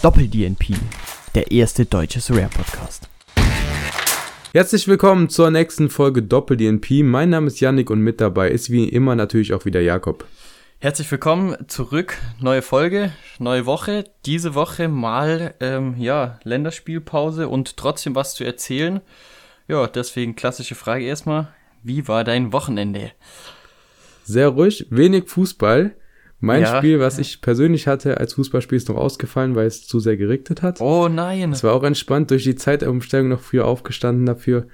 Doppel-DNP, der erste deutsche Rare-Podcast. Herzlich willkommen zur nächsten Folge Doppel-DNP. Mein Name ist Yannick und mit dabei ist wie immer natürlich auch wieder Jakob. Herzlich willkommen zurück, neue Folge, neue Woche. Diese Woche mal, ähm, ja, Länderspielpause und trotzdem was zu erzählen. Ja, deswegen klassische Frage erstmal. Wie war dein Wochenende? Sehr ruhig, wenig Fußball. Mein ja. Spiel, was ich persönlich hatte als Fußballspiel, ist noch ausgefallen, weil es zu sehr geregnet hat. Oh nein. Es war auch entspannt, durch die Zeitumstellung noch früher aufgestanden dafür.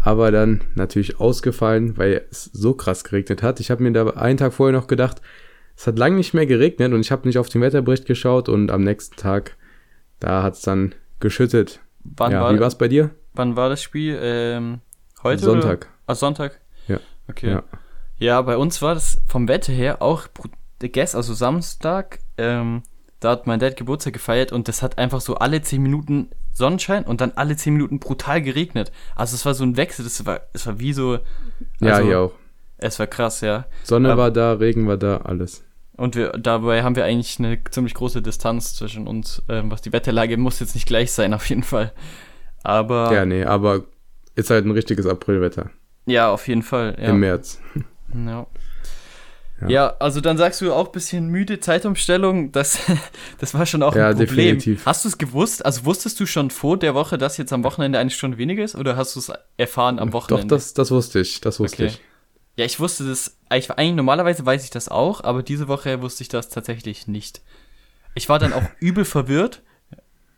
Aber dann natürlich ausgefallen, weil es so krass geregnet hat. Ich habe mir da einen Tag vorher noch gedacht, es hat lange nicht mehr geregnet und ich habe nicht auf den Wetterbericht geschaut und am nächsten Tag, da hat es dann geschüttet. Wann ja, war, wie war es bei dir? Wann war das Spiel? Ähm, heute? Sonntag. Oder? Ah, Sonntag? Ja. Okay. Ja. ja, bei uns war das vom Wetter her auch Guess, also Samstag, ähm, da hat mein Dad Geburtstag gefeiert und das hat einfach so alle 10 Minuten Sonnenschein und dann alle 10 Minuten brutal geregnet. Also es war so ein Wechsel, das war, es war wie so. Also, ja, hier auch. Es war krass, ja. Sonne Aber, war da, Regen war da, alles. Und wir, dabei haben wir eigentlich eine ziemlich große Distanz zwischen uns, ähm, was die Wetterlage muss jetzt nicht gleich sein, auf jeden Fall. Aber. Ja, nee, aber ist halt ein richtiges Aprilwetter. Ja, auf jeden Fall. Ja. Im März. Ja. Ja. ja. also dann sagst du auch ein bisschen müde Zeitumstellung. Das, das war schon auch ein ja, Problem. Definitiv. Hast du es gewusst? Also wusstest du schon vor der Woche, dass jetzt am Wochenende eine Stunde weniger ist? Oder hast du es erfahren am Wochenende? Doch, das, das wusste ich. Das wusste okay. ich. Ja, ich wusste das. Eigentlich normalerweise weiß ich das auch, aber diese Woche wusste ich das tatsächlich nicht. Ich war dann auch übel verwirrt,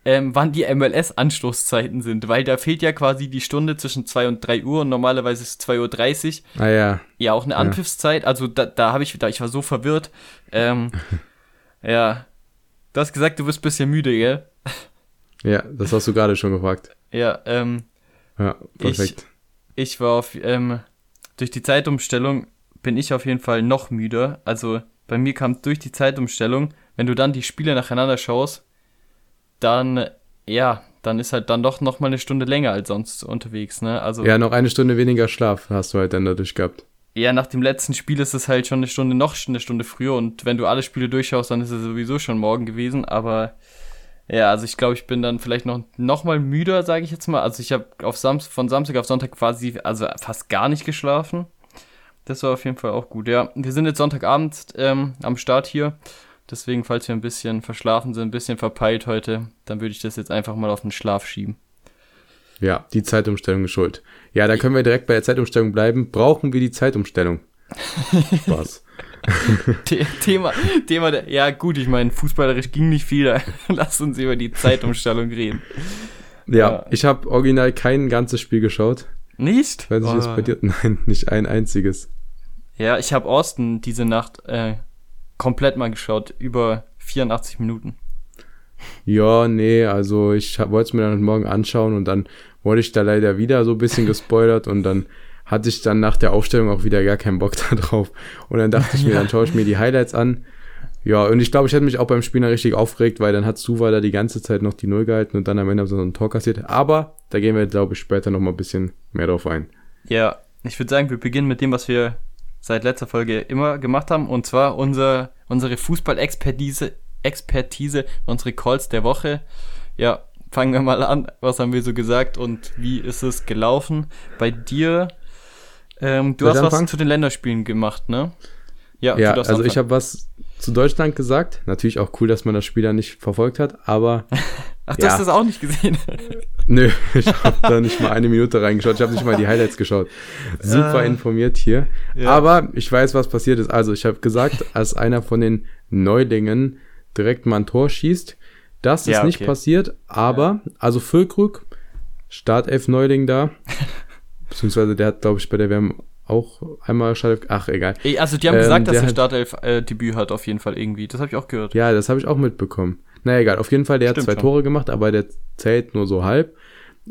ähm, wann die MLS-Anstoßzeiten sind, weil da fehlt ja quasi die Stunde zwischen 2 und 3 Uhr und normalerweise ist es 2.30 Uhr. Ah ja. Ja, auch eine Anpfiffszeit. Also da, da habe ich, da ich war so verwirrt. Ähm, ja. Du hast gesagt, du bist ein bisschen müde, gell? Ja, das hast du gerade schon gefragt. Ja, ähm. Ja, perfekt. Ich, ich war auf, ähm, durch die Zeitumstellung bin ich auf jeden Fall noch müder. Also bei mir kam durch die Zeitumstellung, wenn du dann die Spiele nacheinander schaust, dann, ja, dann ist halt dann doch noch mal eine Stunde länger als sonst unterwegs, ne? Also ja, noch eine Stunde weniger Schlaf hast du halt dann dadurch gehabt. Ja, nach dem letzten Spiel ist es halt schon eine Stunde noch eine Stunde früher und wenn du alle Spiele durchschaust, dann ist es sowieso schon morgen gewesen, aber ja, also ich glaube, ich bin dann vielleicht noch noch mal müder, sage ich jetzt mal. Also ich habe auf Samstag von Samstag auf Sonntag quasi also fast gar nicht geschlafen. Das war auf jeden Fall auch gut. Ja, wir sind jetzt Sonntagabend ähm, am Start hier Deswegen, falls wir ein bisschen verschlafen sind, ein bisschen verpeilt heute, dann würde ich das jetzt einfach mal auf den Schlaf schieben. Ja, die Zeitumstellung ist schuld. Ja, da können wir direkt bei der Zeitumstellung bleiben. Brauchen wir die Zeitumstellung? Spaß. Thema, Thema, der, ja gut, ich meine, fußballerisch ging nicht viel. Lass uns über die Zeitumstellung reden. Ja, ja. ich habe original kein ganzes Spiel geschaut. Nicht? Weiß ich, oh. was bei dir? Nein, nicht ein einziges. Ja, ich habe Austin diese Nacht äh, komplett mal geschaut, über 84 Minuten. Ja, nee, also ich wollte es mir dann morgen anschauen und dann wurde ich da leider wieder so ein bisschen gespoilert und dann hatte ich dann nach der Aufstellung auch wieder gar keinen Bock da drauf. Und dann dachte ich mir, ja. dann schaue ich mir die Highlights an. Ja, und ich glaube, ich hätte mich auch beim Spiel richtig aufgeregt, weil dann hat Suva da die ganze Zeit noch die Null gehalten und dann am Ende so ein Tor kassiert. Aber da gehen wir, glaube ich, später noch mal ein bisschen mehr drauf ein. Ja, ich würde sagen, wir beginnen mit dem, was wir seit letzter Folge immer gemacht haben, und zwar unser, unsere Fußball-Expertise, Expertise, unsere Calls der Woche. Ja, fangen wir mal an. Was haben wir so gesagt und wie ist es gelaufen? Bei dir, ähm, du Soll hast was anfangen? zu den Länderspielen gemacht, ne? Ja, ja also anfangen. ich habe was zu Deutschland gesagt. Natürlich auch cool, dass man das Spiel dann nicht verfolgt hat, aber. Ach, du ja. hast das auch nicht gesehen? Nö, ich habe da nicht mal eine Minute reingeschaut. Ich habe nicht mal die Highlights geschaut. Super äh, informiert hier. Ja. Aber ich weiß, was passiert ist. Also, ich habe gesagt, als einer von den Neulingen direkt mal ein Tor schießt. Das ist ja, okay. nicht passiert, aber, also Füllkrug, Startelf Neuling da. Beziehungsweise der hat, glaube ich, bei der WM auch einmal Startelf. Ach, egal. Also die haben ähm, gesagt, dass er Startelf-Debüt äh, hat, auf jeden Fall irgendwie. Das habe ich auch gehört. Ja, das habe ich auch mitbekommen. Naja, egal. Auf jeden Fall, der Stimmt hat zwei schon. Tore gemacht, aber der zählt nur so halb.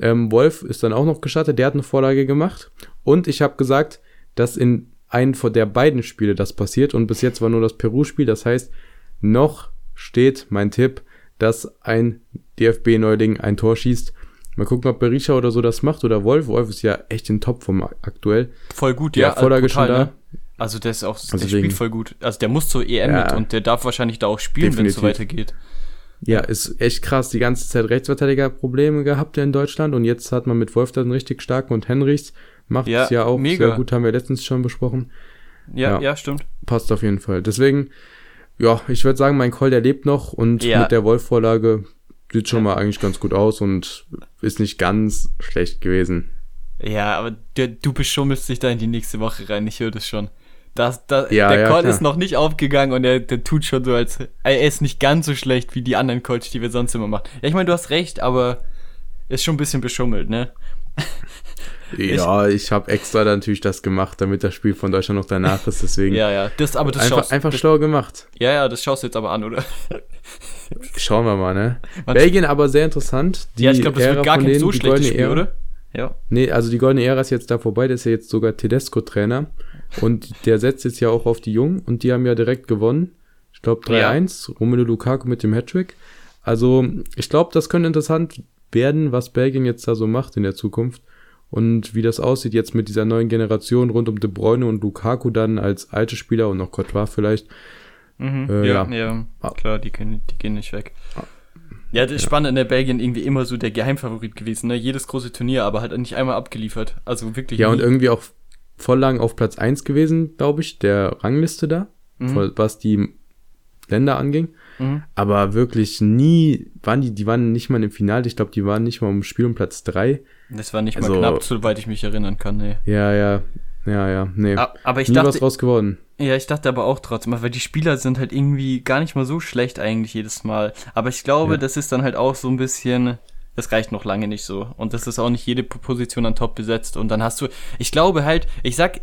Ähm, Wolf ist dann auch noch gestartet, der hat eine Vorlage gemacht. Und ich habe gesagt, dass in einem von der beiden Spiele das passiert. Und bis jetzt war nur das Peru-Spiel. Das heißt, noch steht mein Tipp, dass ein DFB-Neuling ein Tor schießt Mal gucken, ob Berisha oder so das macht oder Wolf. Wolf ist ja echt in Topform aktuell. Voll gut, ja. Vorlage also, schon da. Ne? Also der ist auch, also der spielt voll gut. Also der muss zur EM ja, mit und der darf wahrscheinlich da auch spielen, wenn es so weitergeht. Ja, ist echt krass. Die ganze Zeit Rechtsverteidiger-Probleme gehabt in Deutschland und jetzt hat man mit Wolf dann richtig starken und Henrichs macht es ja, ja, auch mega. sehr gut, haben wir letztens schon besprochen. Ja, ja, ja, stimmt. Passt auf jeden Fall. Deswegen, ja, ich würde sagen, mein Call, der lebt noch und ja. mit der Wolf-Vorlage sieht schon mal eigentlich ganz gut aus und ist nicht ganz schlecht gewesen. Ja, aber der, du beschummelst dich da in die nächste Woche rein, ich höre das schon. Das, das, ja, der ja, Call klar. ist noch nicht aufgegangen und der, der tut schon so, als er ist nicht ganz so schlecht wie die anderen Calls, die wir sonst immer machen. Ja, ich meine, du hast recht, aber ist schon ein bisschen beschummelt, ne? Ja, ich, ich habe extra natürlich das gemacht, damit das Spiel von Deutschland noch danach ist, deswegen. ja, ja, das, aber das einfach, schaust, einfach das, schlau gemacht. Ja, ja, das schaust du jetzt aber an, oder? Schauen wir mal, ne? Was? Belgien aber sehr interessant. Die ja, ich glaube, das Ära wird gar kein so schlechtes Spiel, Ära. oder? Ja. Nee, also die goldene Ära ist jetzt da vorbei, der ist ja jetzt sogar Tedesco-Trainer. Und der setzt jetzt ja auch auf die Jungen und die haben ja direkt gewonnen. Ich glaube 3-1, ja. Romelu Lukaku mit dem Hattrick. Also, ich glaube, das könnte interessant werden, was Belgien jetzt da so macht in der Zukunft. Und wie das aussieht jetzt mit dieser neuen Generation rund um De Bruyne und Lukaku dann als alte Spieler und noch Courtois vielleicht. Mhm, äh, ja, ja, ja, ah. klar, die, können, die gehen nicht weg. Ah. Ja, das ist ja. spannend in der Belgien irgendwie immer so der Geheimfavorit gewesen, ne? Jedes große Turnier, aber halt nicht einmal abgeliefert. Also wirklich. Ja, nie. und irgendwie auch voll lang auf Platz 1 gewesen, glaube ich, der Rangliste da, mhm. was die Länder anging. Mhm. Aber wirklich nie waren die, die waren nicht mal im Finale. Ich glaube, die waren nicht mal im Spiel um Platz 3. Das war nicht also, mal knapp, soweit ich mich erinnern kann, nee. Ja, ja. Ja, ja, nee. Aber ich Nie dachte, was draus geworden. Ja, ich dachte aber auch trotzdem, weil die Spieler sind halt irgendwie gar nicht mal so schlecht eigentlich jedes Mal. Aber ich glaube, ja. das ist dann halt auch so ein bisschen, das reicht noch lange nicht so. Und das ist auch nicht jede Position an Top besetzt. Und dann hast du, ich glaube halt, ich sag,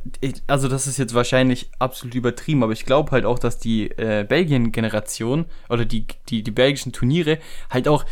also das ist jetzt wahrscheinlich absolut übertrieben, aber ich glaube halt auch, dass die äh, Belgien-Generation oder die, die, die belgischen Turniere halt auch,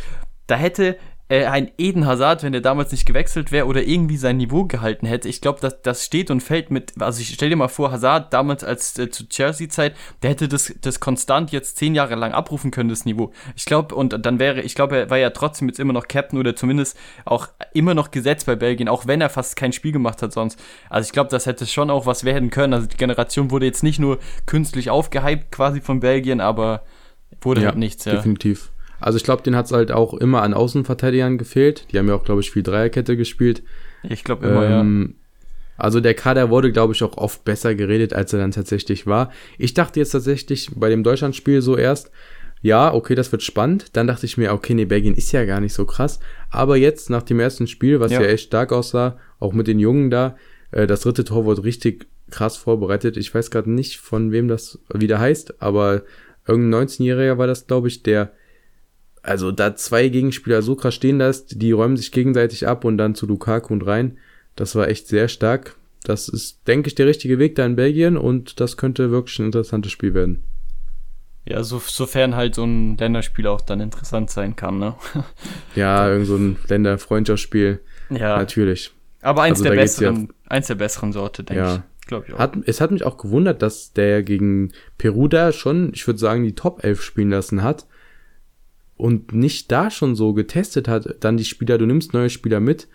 da hätte äh, ein Eden Hazard, wenn der damals nicht gewechselt wäre oder irgendwie sein Niveau gehalten hätte. Ich glaube, das, das steht und fällt mit, also ich stell dir mal vor, Hazard damals als äh, zu Chelsea-Zeit, der hätte das, das konstant jetzt zehn Jahre lang abrufen können, das Niveau. Ich glaube, und dann wäre, ich glaube, er war ja trotzdem jetzt immer noch Captain oder zumindest auch immer noch gesetzt bei Belgien, auch wenn er fast kein Spiel gemacht hat sonst. Also ich glaube, das hätte schon auch was werden können. Also die Generation wurde jetzt nicht nur künstlich aufgehypt quasi von Belgien, aber wurde ja, halt nichts, ja. Definitiv. Also ich glaube, den hat es halt auch immer an Außenverteidigern gefehlt. Die haben ja auch, glaube ich, viel Dreierkette gespielt. Ich glaube immer, ähm, ja. Also der Kader wurde, glaube ich, auch oft besser geredet, als er dann tatsächlich war. Ich dachte jetzt tatsächlich bei dem Deutschlandspiel so erst, ja, okay, das wird spannend. Dann dachte ich mir, okay, nee, Belgien ist ja gar nicht so krass. Aber jetzt nach dem ersten Spiel, was ja, ja echt stark aussah, auch mit den Jungen da, äh, das dritte Tor wurde richtig krass vorbereitet. Ich weiß gerade nicht, von wem das wieder heißt, aber irgendein 19-Jähriger war das, glaube ich, der also da zwei Gegenspieler so krass stehen lässt, die räumen sich gegenseitig ab und dann zu Lukaku und rein. Das war echt sehr stark. Das ist, denke ich, der richtige Weg da in Belgien und das könnte wirklich ein interessantes Spiel werden. Ja, so, sofern halt so ein Länderspiel auch dann interessant sein kann, ne? ja, irgend so ein Länderfreundschaftsspiel. Ja. Natürlich. Aber eins, also der besseren, ja, eins der besseren Sorte, denke ja. ich. Glaub ich auch. Hat, es hat mich auch gewundert, dass der gegen Peru da schon, ich würde sagen, die Top 11 spielen lassen hat und nicht da schon so getestet hat, dann die Spieler, du nimmst neue Spieler mit,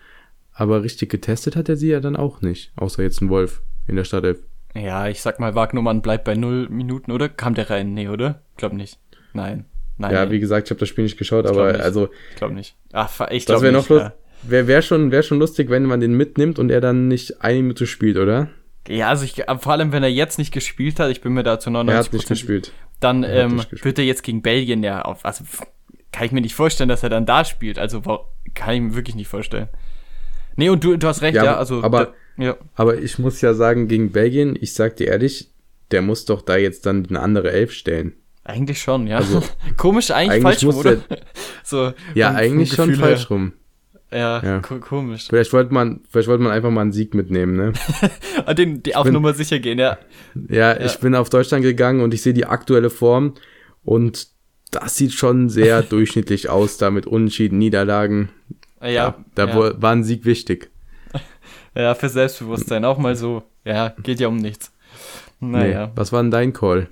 aber richtig getestet hat er sie ja dann auch nicht, außer jetzt ein Wolf in der Startelf. Ja, ich sag mal, Wagnumann bleibt bei null Minuten, oder? Kam der rein? Nee, oder? Glaub nicht. Nein. Nein. Ja, nee. wie gesagt, ich habe das Spiel nicht geschaut, aber nicht. also. Ich glaube nicht. Ach, ich glaube Das wäre noch lustig. Wäre wär schon, wär schon lustig, wenn man den mitnimmt und er dann nicht eine Minute spielt, oder? Ja, also ich, vor allem, wenn er jetzt nicht gespielt hat, ich bin mir da zu 99% er hat nicht gespielt. Dann ähm, nicht gespielt. wird er jetzt gegen Belgien ja auf, also kann ich mir nicht vorstellen, dass er dann da spielt. Also kann ich mir wirklich nicht vorstellen. Nee, und du, du hast recht, ja, ja also. Aber, da, ja. aber ich muss ja sagen, gegen Belgien, ich sag dir ehrlich, der muss doch da jetzt dann eine andere Elf stellen. Eigentlich schon, ja. Also, Komisch, eigentlich, eigentlich falsch rum, oder? so, ja, eigentlich schon falsch rum. Ja, ja. komisch. Vielleicht wollte man, vielleicht wollte man einfach mal einen Sieg mitnehmen, ne? den, die auf bin, Nummer sicher gehen, ja. ja. Ja, ich bin auf Deutschland gegangen und ich sehe die aktuelle Form und das sieht schon sehr durchschnittlich aus, da mit Unentschieden, Niederlagen. Ja. ja da ja. war ein Sieg wichtig. Ja, für Selbstbewusstsein auch mal so. Ja, geht ja um nichts. Naja. Nee, was war denn dein Call?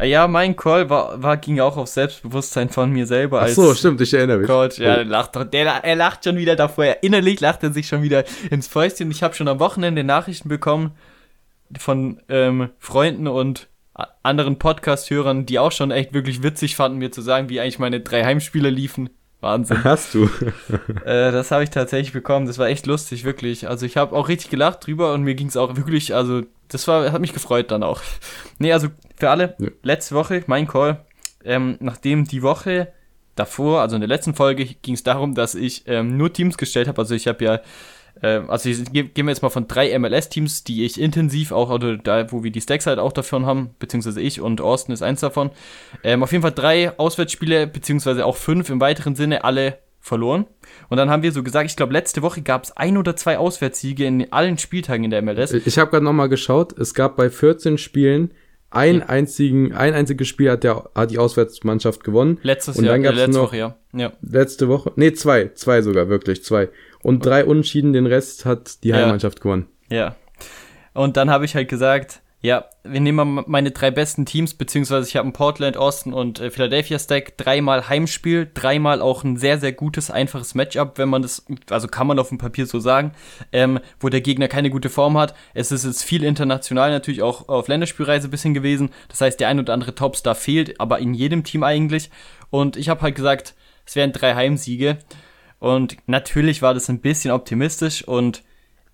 Ja, mein Call war, war, ging auch auf Selbstbewusstsein von mir selber. Ach so, stimmt, ich erinnere mich. Coach. Ja, oh. der lacht, der, er lacht schon wieder davor. Er, innerlich lacht er sich schon wieder ins Fäustchen. Ich habe schon am Wochenende Nachrichten bekommen von ähm, Freunden und anderen Podcast-Hörern, die auch schon echt wirklich witzig fanden, mir zu sagen, wie eigentlich meine drei Heimspiele liefen. Wahnsinn. Hast du? äh, das habe ich tatsächlich bekommen. Das war echt lustig, wirklich. Also ich habe auch richtig gelacht drüber und mir ging es auch wirklich, also das war, hat mich gefreut dann auch. nee, also für alle, ja. letzte Woche, mein Call, ähm, nachdem die Woche davor, also in der letzten Folge, ging es darum, dass ich ähm, nur Teams gestellt habe. Also ich habe ja also gehen wir jetzt mal von drei MLS-Teams, die ich intensiv auch, oder da, wo wir die Stacks halt auch davon haben, beziehungsweise ich und Austin ist eins davon. Ähm, auf jeden Fall drei Auswärtsspiele, beziehungsweise auch fünf im weiteren Sinne, alle verloren. Und dann haben wir so gesagt, ich glaube, letzte Woche gab es ein oder zwei Auswärtssiege in allen Spieltagen in der MLS. Ich habe gerade nochmal geschaut, es gab bei 14 Spielen ein ja. einzigen, ein einziges Spiel hat, der, hat die Auswärtsmannschaft gewonnen. Letztes und Jahr, dann gab's äh, letzte noch, Woche, ja. ja. Letzte Woche, nee, zwei, zwei sogar, wirklich, zwei und drei Unentschieden, den Rest hat die Heimmannschaft ja. gewonnen. Ja. Und dann habe ich halt gesagt, ja, wir nehmen mal meine drei besten Teams, beziehungsweise ich habe ein Portland, Austin und äh, Philadelphia Stack, dreimal Heimspiel, dreimal auch ein sehr, sehr gutes, einfaches Matchup, wenn man das, also kann man auf dem Papier so sagen, ähm, wo der Gegner keine gute Form hat. Es ist jetzt viel international natürlich auch auf Länderspielreise bisschen gewesen. Das heißt, der ein oder andere Topstar fehlt, aber in jedem Team eigentlich. Und ich habe halt gesagt, es wären drei Heimsiege. Und natürlich war das ein bisschen optimistisch und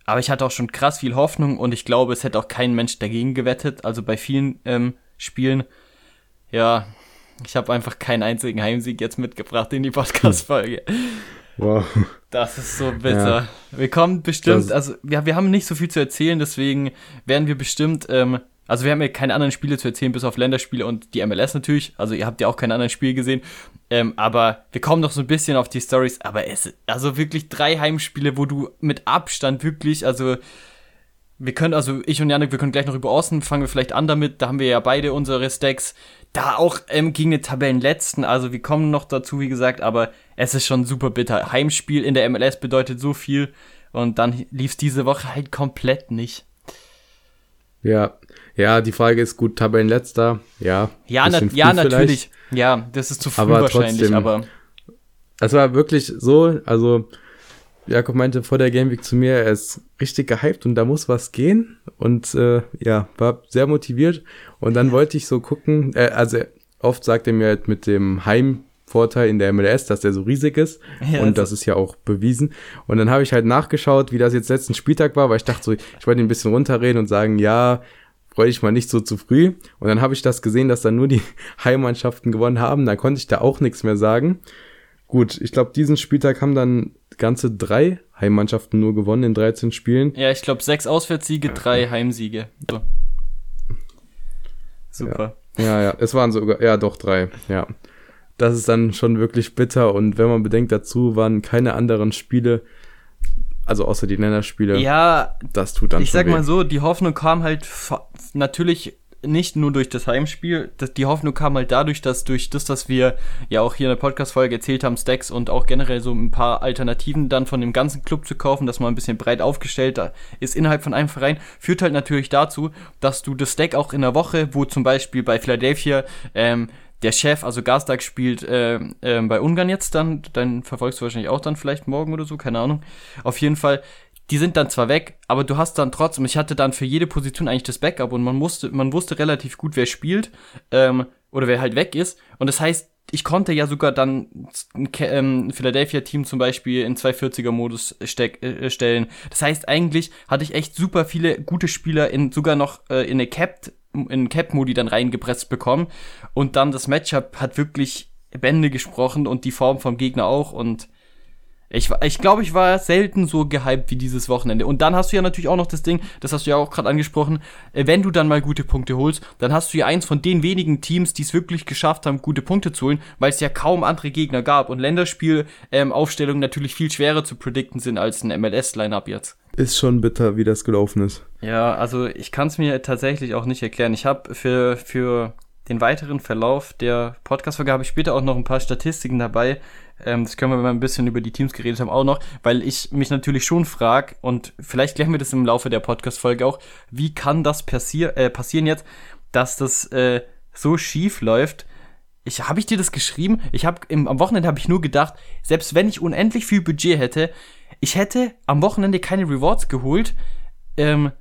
aber ich hatte auch schon krass viel Hoffnung und ich glaube, es hätte auch kein Mensch dagegen gewettet. Also bei vielen ähm, Spielen, ja, ich habe einfach keinen einzigen Heimsieg jetzt mitgebracht in die Podcast-Folge. Wow. Das ist so bitter. Ja. Wir kommen bestimmt, also ja, wir haben nicht so viel zu erzählen, deswegen werden wir bestimmt ähm, also wir haben ja keine anderen Spiele zu erzählen, bis auf Länderspiele und die MLS natürlich. Also ihr habt ja auch keine anderen Spiele gesehen. Ähm, aber wir kommen noch so ein bisschen auf die Stories. Aber es, also wirklich drei Heimspiele, wo du mit Abstand wirklich, also wir können, also ich und Janik, wir können gleich noch über Außen, fangen wir vielleicht an damit. Da haben wir ja beide unsere Stacks. Da auch ähm, gegen den Tabellenletzten. Also wir kommen noch dazu, wie gesagt, aber es ist schon super bitter. Heimspiel in der MLS bedeutet so viel. Und dann lief es diese Woche halt komplett nicht. Ja, ja, die Frage ist gut, Tabellenletzter, ja. Ja, na, ja natürlich. Ja, das ist zu früh aber wahrscheinlich, trotzdem, aber. Es war wirklich so, also Jakob meinte vor der Game Week zu mir, er ist richtig gehypt und da muss was gehen und äh, ja, war sehr motiviert und dann wollte ich so gucken, äh, also oft sagt er mir halt mit dem Heimvorteil in der MLS, dass der so riesig ist ja, und das ist ja auch bewiesen und dann habe ich halt nachgeschaut, wie das jetzt letzten Spieltag war, weil ich dachte so, ich wollte ihn ein bisschen runterreden und sagen, ja, freue ich mal nicht so zu früh. Und dann habe ich das gesehen, dass dann nur die Heimmannschaften gewonnen haben. Da konnte ich da auch nichts mehr sagen. Gut, ich glaube, diesen Spieltag haben dann ganze drei Heimmannschaften nur gewonnen in 13 Spielen. Ja, ich glaube, sechs Auswärtssiege, drei Heimsiege. So. Super. Ja, ja, ja, es waren sogar, ja, doch drei, ja. Das ist dann schon wirklich bitter und wenn man bedenkt, dazu waren keine anderen Spiele also außer die Länderspiele. Ja, das tut dann Ich sag weh. mal so, die Hoffnung kam halt natürlich nicht nur durch das Heimspiel, die Hoffnung kam halt dadurch, dass durch das, dass wir ja auch hier in der Podcast-Folge erzählt haben, Stacks und auch generell so ein paar Alternativen dann von dem ganzen Club zu kaufen, dass man ein bisschen breit aufgestellt ist innerhalb von einem Verein, führt halt natürlich dazu, dass du das Stack auch in der Woche, wo zum Beispiel bei Philadelphia ähm, der Chef, also Gastag spielt äh, äh, bei Ungarn jetzt dann, dann verfolgst du wahrscheinlich auch dann vielleicht morgen oder so, keine Ahnung. Auf jeden Fall, die sind dann zwar weg, aber du hast dann trotzdem, ich hatte dann für jede Position eigentlich das Backup und man musste, man wusste relativ gut, wer spielt ähm, oder wer halt weg ist. Und das heißt, ich konnte ja sogar dann ein ähm, Philadelphia-Team zum Beispiel in 240er-Modus äh, stellen. Das heißt, eigentlich hatte ich echt super viele gute Spieler in sogar noch äh, in eine Capped in Cap-Modi dann reingepresst bekommen. Und dann das Matchup hat wirklich Bände gesprochen und die Form vom Gegner auch. Und ich, ich glaube, ich war selten so gehypt wie dieses Wochenende. Und dann hast du ja natürlich auch noch das Ding, das hast du ja auch gerade angesprochen, äh, wenn du dann mal gute Punkte holst, dann hast du ja eins von den wenigen Teams, die es wirklich geschafft haben, gute Punkte zu holen, weil es ja kaum andere Gegner gab. Und Länderspielaufstellungen ähm, natürlich viel schwerer zu predikten sind als ein MLS-Line-Up jetzt ist schon bitter, wie das gelaufen ist. Ja, also ich kann es mir tatsächlich auch nicht erklären. Ich habe für, für den weiteren Verlauf der Podcast-Folge habe ich später auch noch ein paar Statistiken dabei. Ähm, das können wir, wenn wir ein bisschen über die Teams geredet haben, auch noch, weil ich mich natürlich schon frage, und vielleicht klären wir das im Laufe der Podcast-Folge auch, wie kann das passier äh, passieren jetzt, dass das äh, so schief läuft, ich habe ich dir das geschrieben? Ich habe am Wochenende habe ich nur gedacht, selbst wenn ich unendlich viel Budget hätte, ich hätte am Wochenende keine Rewards geholt, ähm,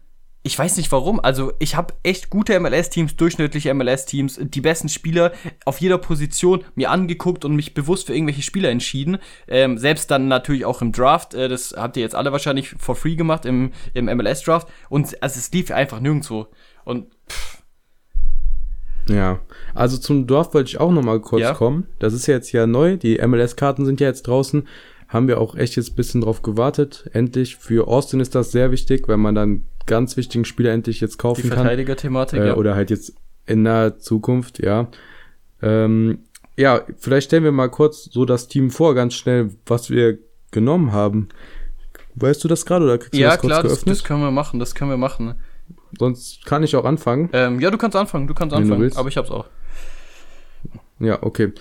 ich weiß nicht warum. Also ich habe echt gute MLS-Teams, durchschnittliche MLS-Teams, die besten Spieler auf jeder Position mir angeguckt und mich bewusst für irgendwelche Spieler entschieden. Ähm, selbst dann natürlich auch im Draft. Äh, das habt ihr jetzt alle wahrscheinlich for free gemacht im, im MLS-Draft. Und also es lief einfach nirgendwo. Und pff. Ja, also zum Dorf wollte ich auch noch mal kurz ja. kommen. Das ist ja jetzt ja neu. Die MLS-Karten sind ja jetzt draußen haben wir auch echt jetzt ein bisschen drauf gewartet. Endlich. Für Austin ist das sehr wichtig, weil man dann ganz wichtigen Spieler endlich jetzt kaufen Die Verteidiger-Thematik, äh, ja. Oder halt jetzt in naher Zukunft, ja. Ähm, ja, vielleicht stellen wir mal kurz so das Team vor, ganz schnell, was wir genommen haben. Weißt du das gerade oder kriegst du ja, das kurz klar, geöffnet? Ja, das, das können wir machen, das können wir machen. Sonst kann ich auch anfangen. Ähm, ja, du kannst anfangen, du kannst anfangen, aber ich hab's auch. Ja, okay.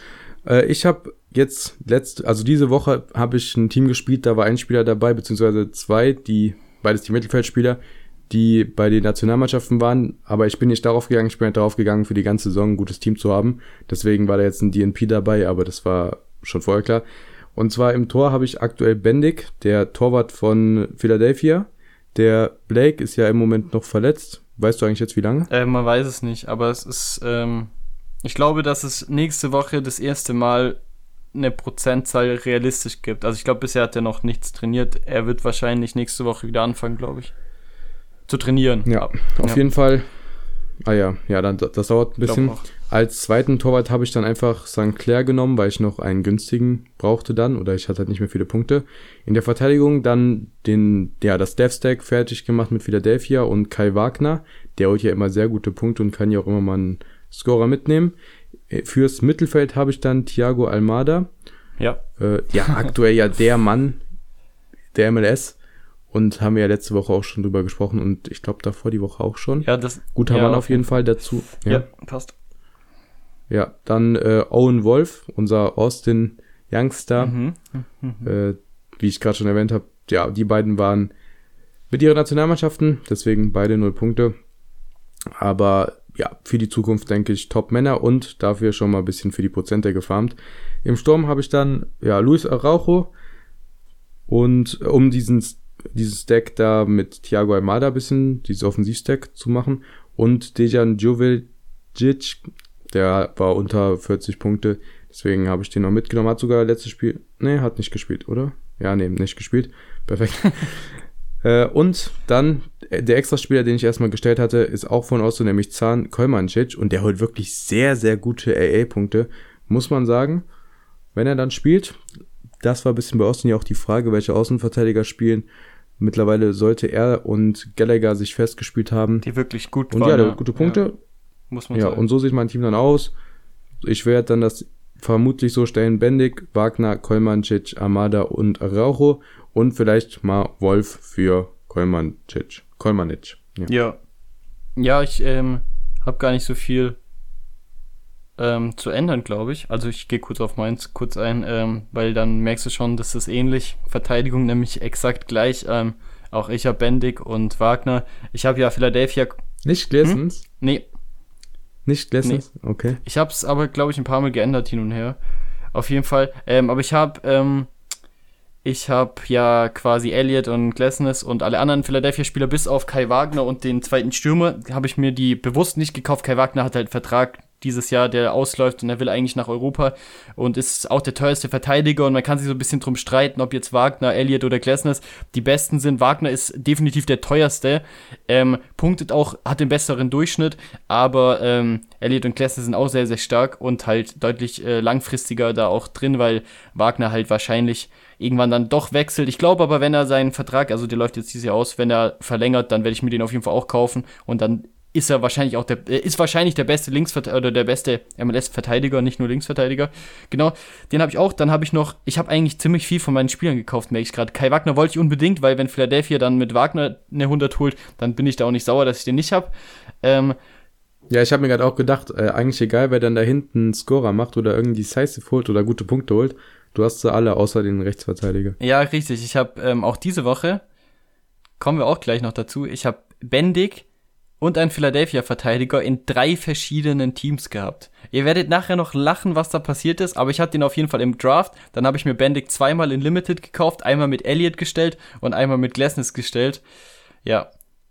Äh, ich habe jetzt letzte, also diese Woche habe ich ein Team gespielt, da war ein Spieler dabei, beziehungsweise zwei, die, beides die Mittelfeldspieler, die bei den Nationalmannschaften waren, aber ich bin nicht darauf gegangen, ich bin halt darauf gegangen, für die ganze Saison ein gutes Team zu haben. Deswegen war da jetzt ein DNP dabei, aber das war schon vorher klar. Und zwar im Tor habe ich aktuell Bendig, der Torwart von Philadelphia. Der Blake ist ja im Moment noch verletzt. Weißt du eigentlich jetzt wie lange? Äh, man weiß es nicht, aber es ist, ähm, ich glaube, dass es nächste Woche das erste Mal eine Prozentzahl realistisch gibt. Also ich glaube, bisher hat er noch nichts trainiert. Er wird wahrscheinlich nächste Woche wieder anfangen, glaube ich. Zu trainieren. Ja, auf ja. jeden Fall. Ah ja, ja, dann das dauert ein bisschen. Als zweiten Torwart habe ich dann einfach St. Clair genommen, weil ich noch einen günstigen brauchte dann oder ich hatte halt nicht mehr viele Punkte. In der Verteidigung dann den, ja, das Death Stack fertig gemacht mit Philadelphia und Kai Wagner. Der holt ja immer sehr gute Punkte und kann ja auch immer mal einen Scorer mitnehmen. Äh, fürs Mittelfeld habe ich dann Thiago Almada. Ja. Äh, ja, aktuell ja der Mann der MLS. Und haben wir ja letzte Woche auch schon drüber gesprochen und ich glaube davor die Woche auch schon. Ja, das. Guter ja, Mann auf jeden Fall dazu. Ja, ja passt. Ja, dann äh, Owen Wolf, unser Austin Youngster. Mhm. Mhm. Äh, wie ich gerade schon erwähnt habe, ja, die beiden waren mit ihren Nationalmannschaften, deswegen beide null Punkte. Aber ja, für die Zukunft denke ich Top-Männer und dafür schon mal ein bisschen für die Prozente gefarmt. Im Sturm habe ich dann, ja, Luis Araujo und um diesen, dieses Deck da mit Thiago Almada ein bisschen, dieses Offensivstack zu machen und Dejan Joveljic, der war unter 40 Punkte, deswegen habe ich den noch mitgenommen, hat sogar letztes Spiel, nee, hat nicht gespielt, oder? Ja, nee, nicht gespielt. Perfekt. Äh, und dann äh, der Extraspieler, den ich erstmal gestellt hatte, ist auch von Osto, nämlich Zahn Kolmancic. Und der holt wirklich sehr, sehr gute AA-Punkte, muss man sagen. Wenn er dann spielt, das war ein bisschen bei Austin ja auch die Frage, welche Außenverteidiger spielen. Mittlerweile sollte er und Gallagher sich festgespielt haben. Die wirklich gut und waren. Und ja, der gute Punkte. Ja, muss man ja, sagen. und so sieht mein Team dann aus. Ich werde dann das vermutlich so stellen: Bendig, Wagner, Kolmancic, Amada und Araujo und vielleicht mal Wolf für Kolmanic. Kolmanic. Ja. ja. Ja, ich ähm, habe gar nicht so viel ähm, zu ändern, glaube ich. Also ich gehe kurz auf meins kurz ein, ähm, weil dann merkst du schon, dass das ähnlich. Verteidigung nämlich exakt gleich. Ähm, auch ich habe Bendig und Wagner. Ich habe ja Philadelphia. Nicht Glessens? Hm? Nee. Nicht Glessens? Nee. Okay. Ich habe es aber, glaube ich, ein paar Mal geändert hin und her. Auf jeden Fall. Ähm, aber ich habe ähm, ich habe ja quasi Elliott und Glesnes und alle anderen Philadelphia-Spieler bis auf Kai Wagner und den zweiten Stürmer habe ich mir die bewusst nicht gekauft. Kai Wagner hat halt einen Vertrag dieses Jahr, der ausläuft und er will eigentlich nach Europa und ist auch der teuerste Verteidiger und man kann sich so ein bisschen drum streiten, ob jetzt Wagner, Elliott oder Glesnes die besten sind. Wagner ist definitiv der teuerste, ähm, punktet auch, hat den besseren Durchschnitt, aber ähm, Elliott und Glesnes sind auch sehr, sehr stark und halt deutlich äh, langfristiger da auch drin, weil Wagner halt wahrscheinlich irgendwann dann doch wechselt. Ich glaube aber, wenn er seinen Vertrag, also der läuft jetzt dieses Jahr aus, wenn er verlängert, dann werde ich mir den auf jeden Fall auch kaufen und dann ist er wahrscheinlich auch der ist wahrscheinlich der beste Linksverteidiger oder der beste MLS Verteidiger, nicht nur Linksverteidiger. Genau, den habe ich auch. Dann habe ich noch, ich habe eigentlich ziemlich viel von meinen Spielern gekauft, merke ich gerade. Kai Wagner wollte ich unbedingt, weil wenn Philadelphia dann mit Wagner eine 100 holt, dann bin ich da auch nicht sauer, dass ich den nicht habe. Ähm, ja, ich habe mir gerade auch gedacht, äh, eigentlich egal, wer dann da hinten einen Scorer macht oder irgendwie decisive holt oder gute Punkte holt. Du hast sie alle, außer den Rechtsverteidiger. Ja, richtig. Ich habe ähm, auch diese Woche, kommen wir auch gleich noch dazu, ich habe Bendig und einen Philadelphia-Verteidiger in drei verschiedenen Teams gehabt. Ihr werdet nachher noch lachen, was da passiert ist, aber ich hatte den auf jeden Fall im Draft. Dann habe ich mir Bendig zweimal in Limited gekauft, einmal mit Elliott gestellt und einmal mit Glesnes gestellt. Ja,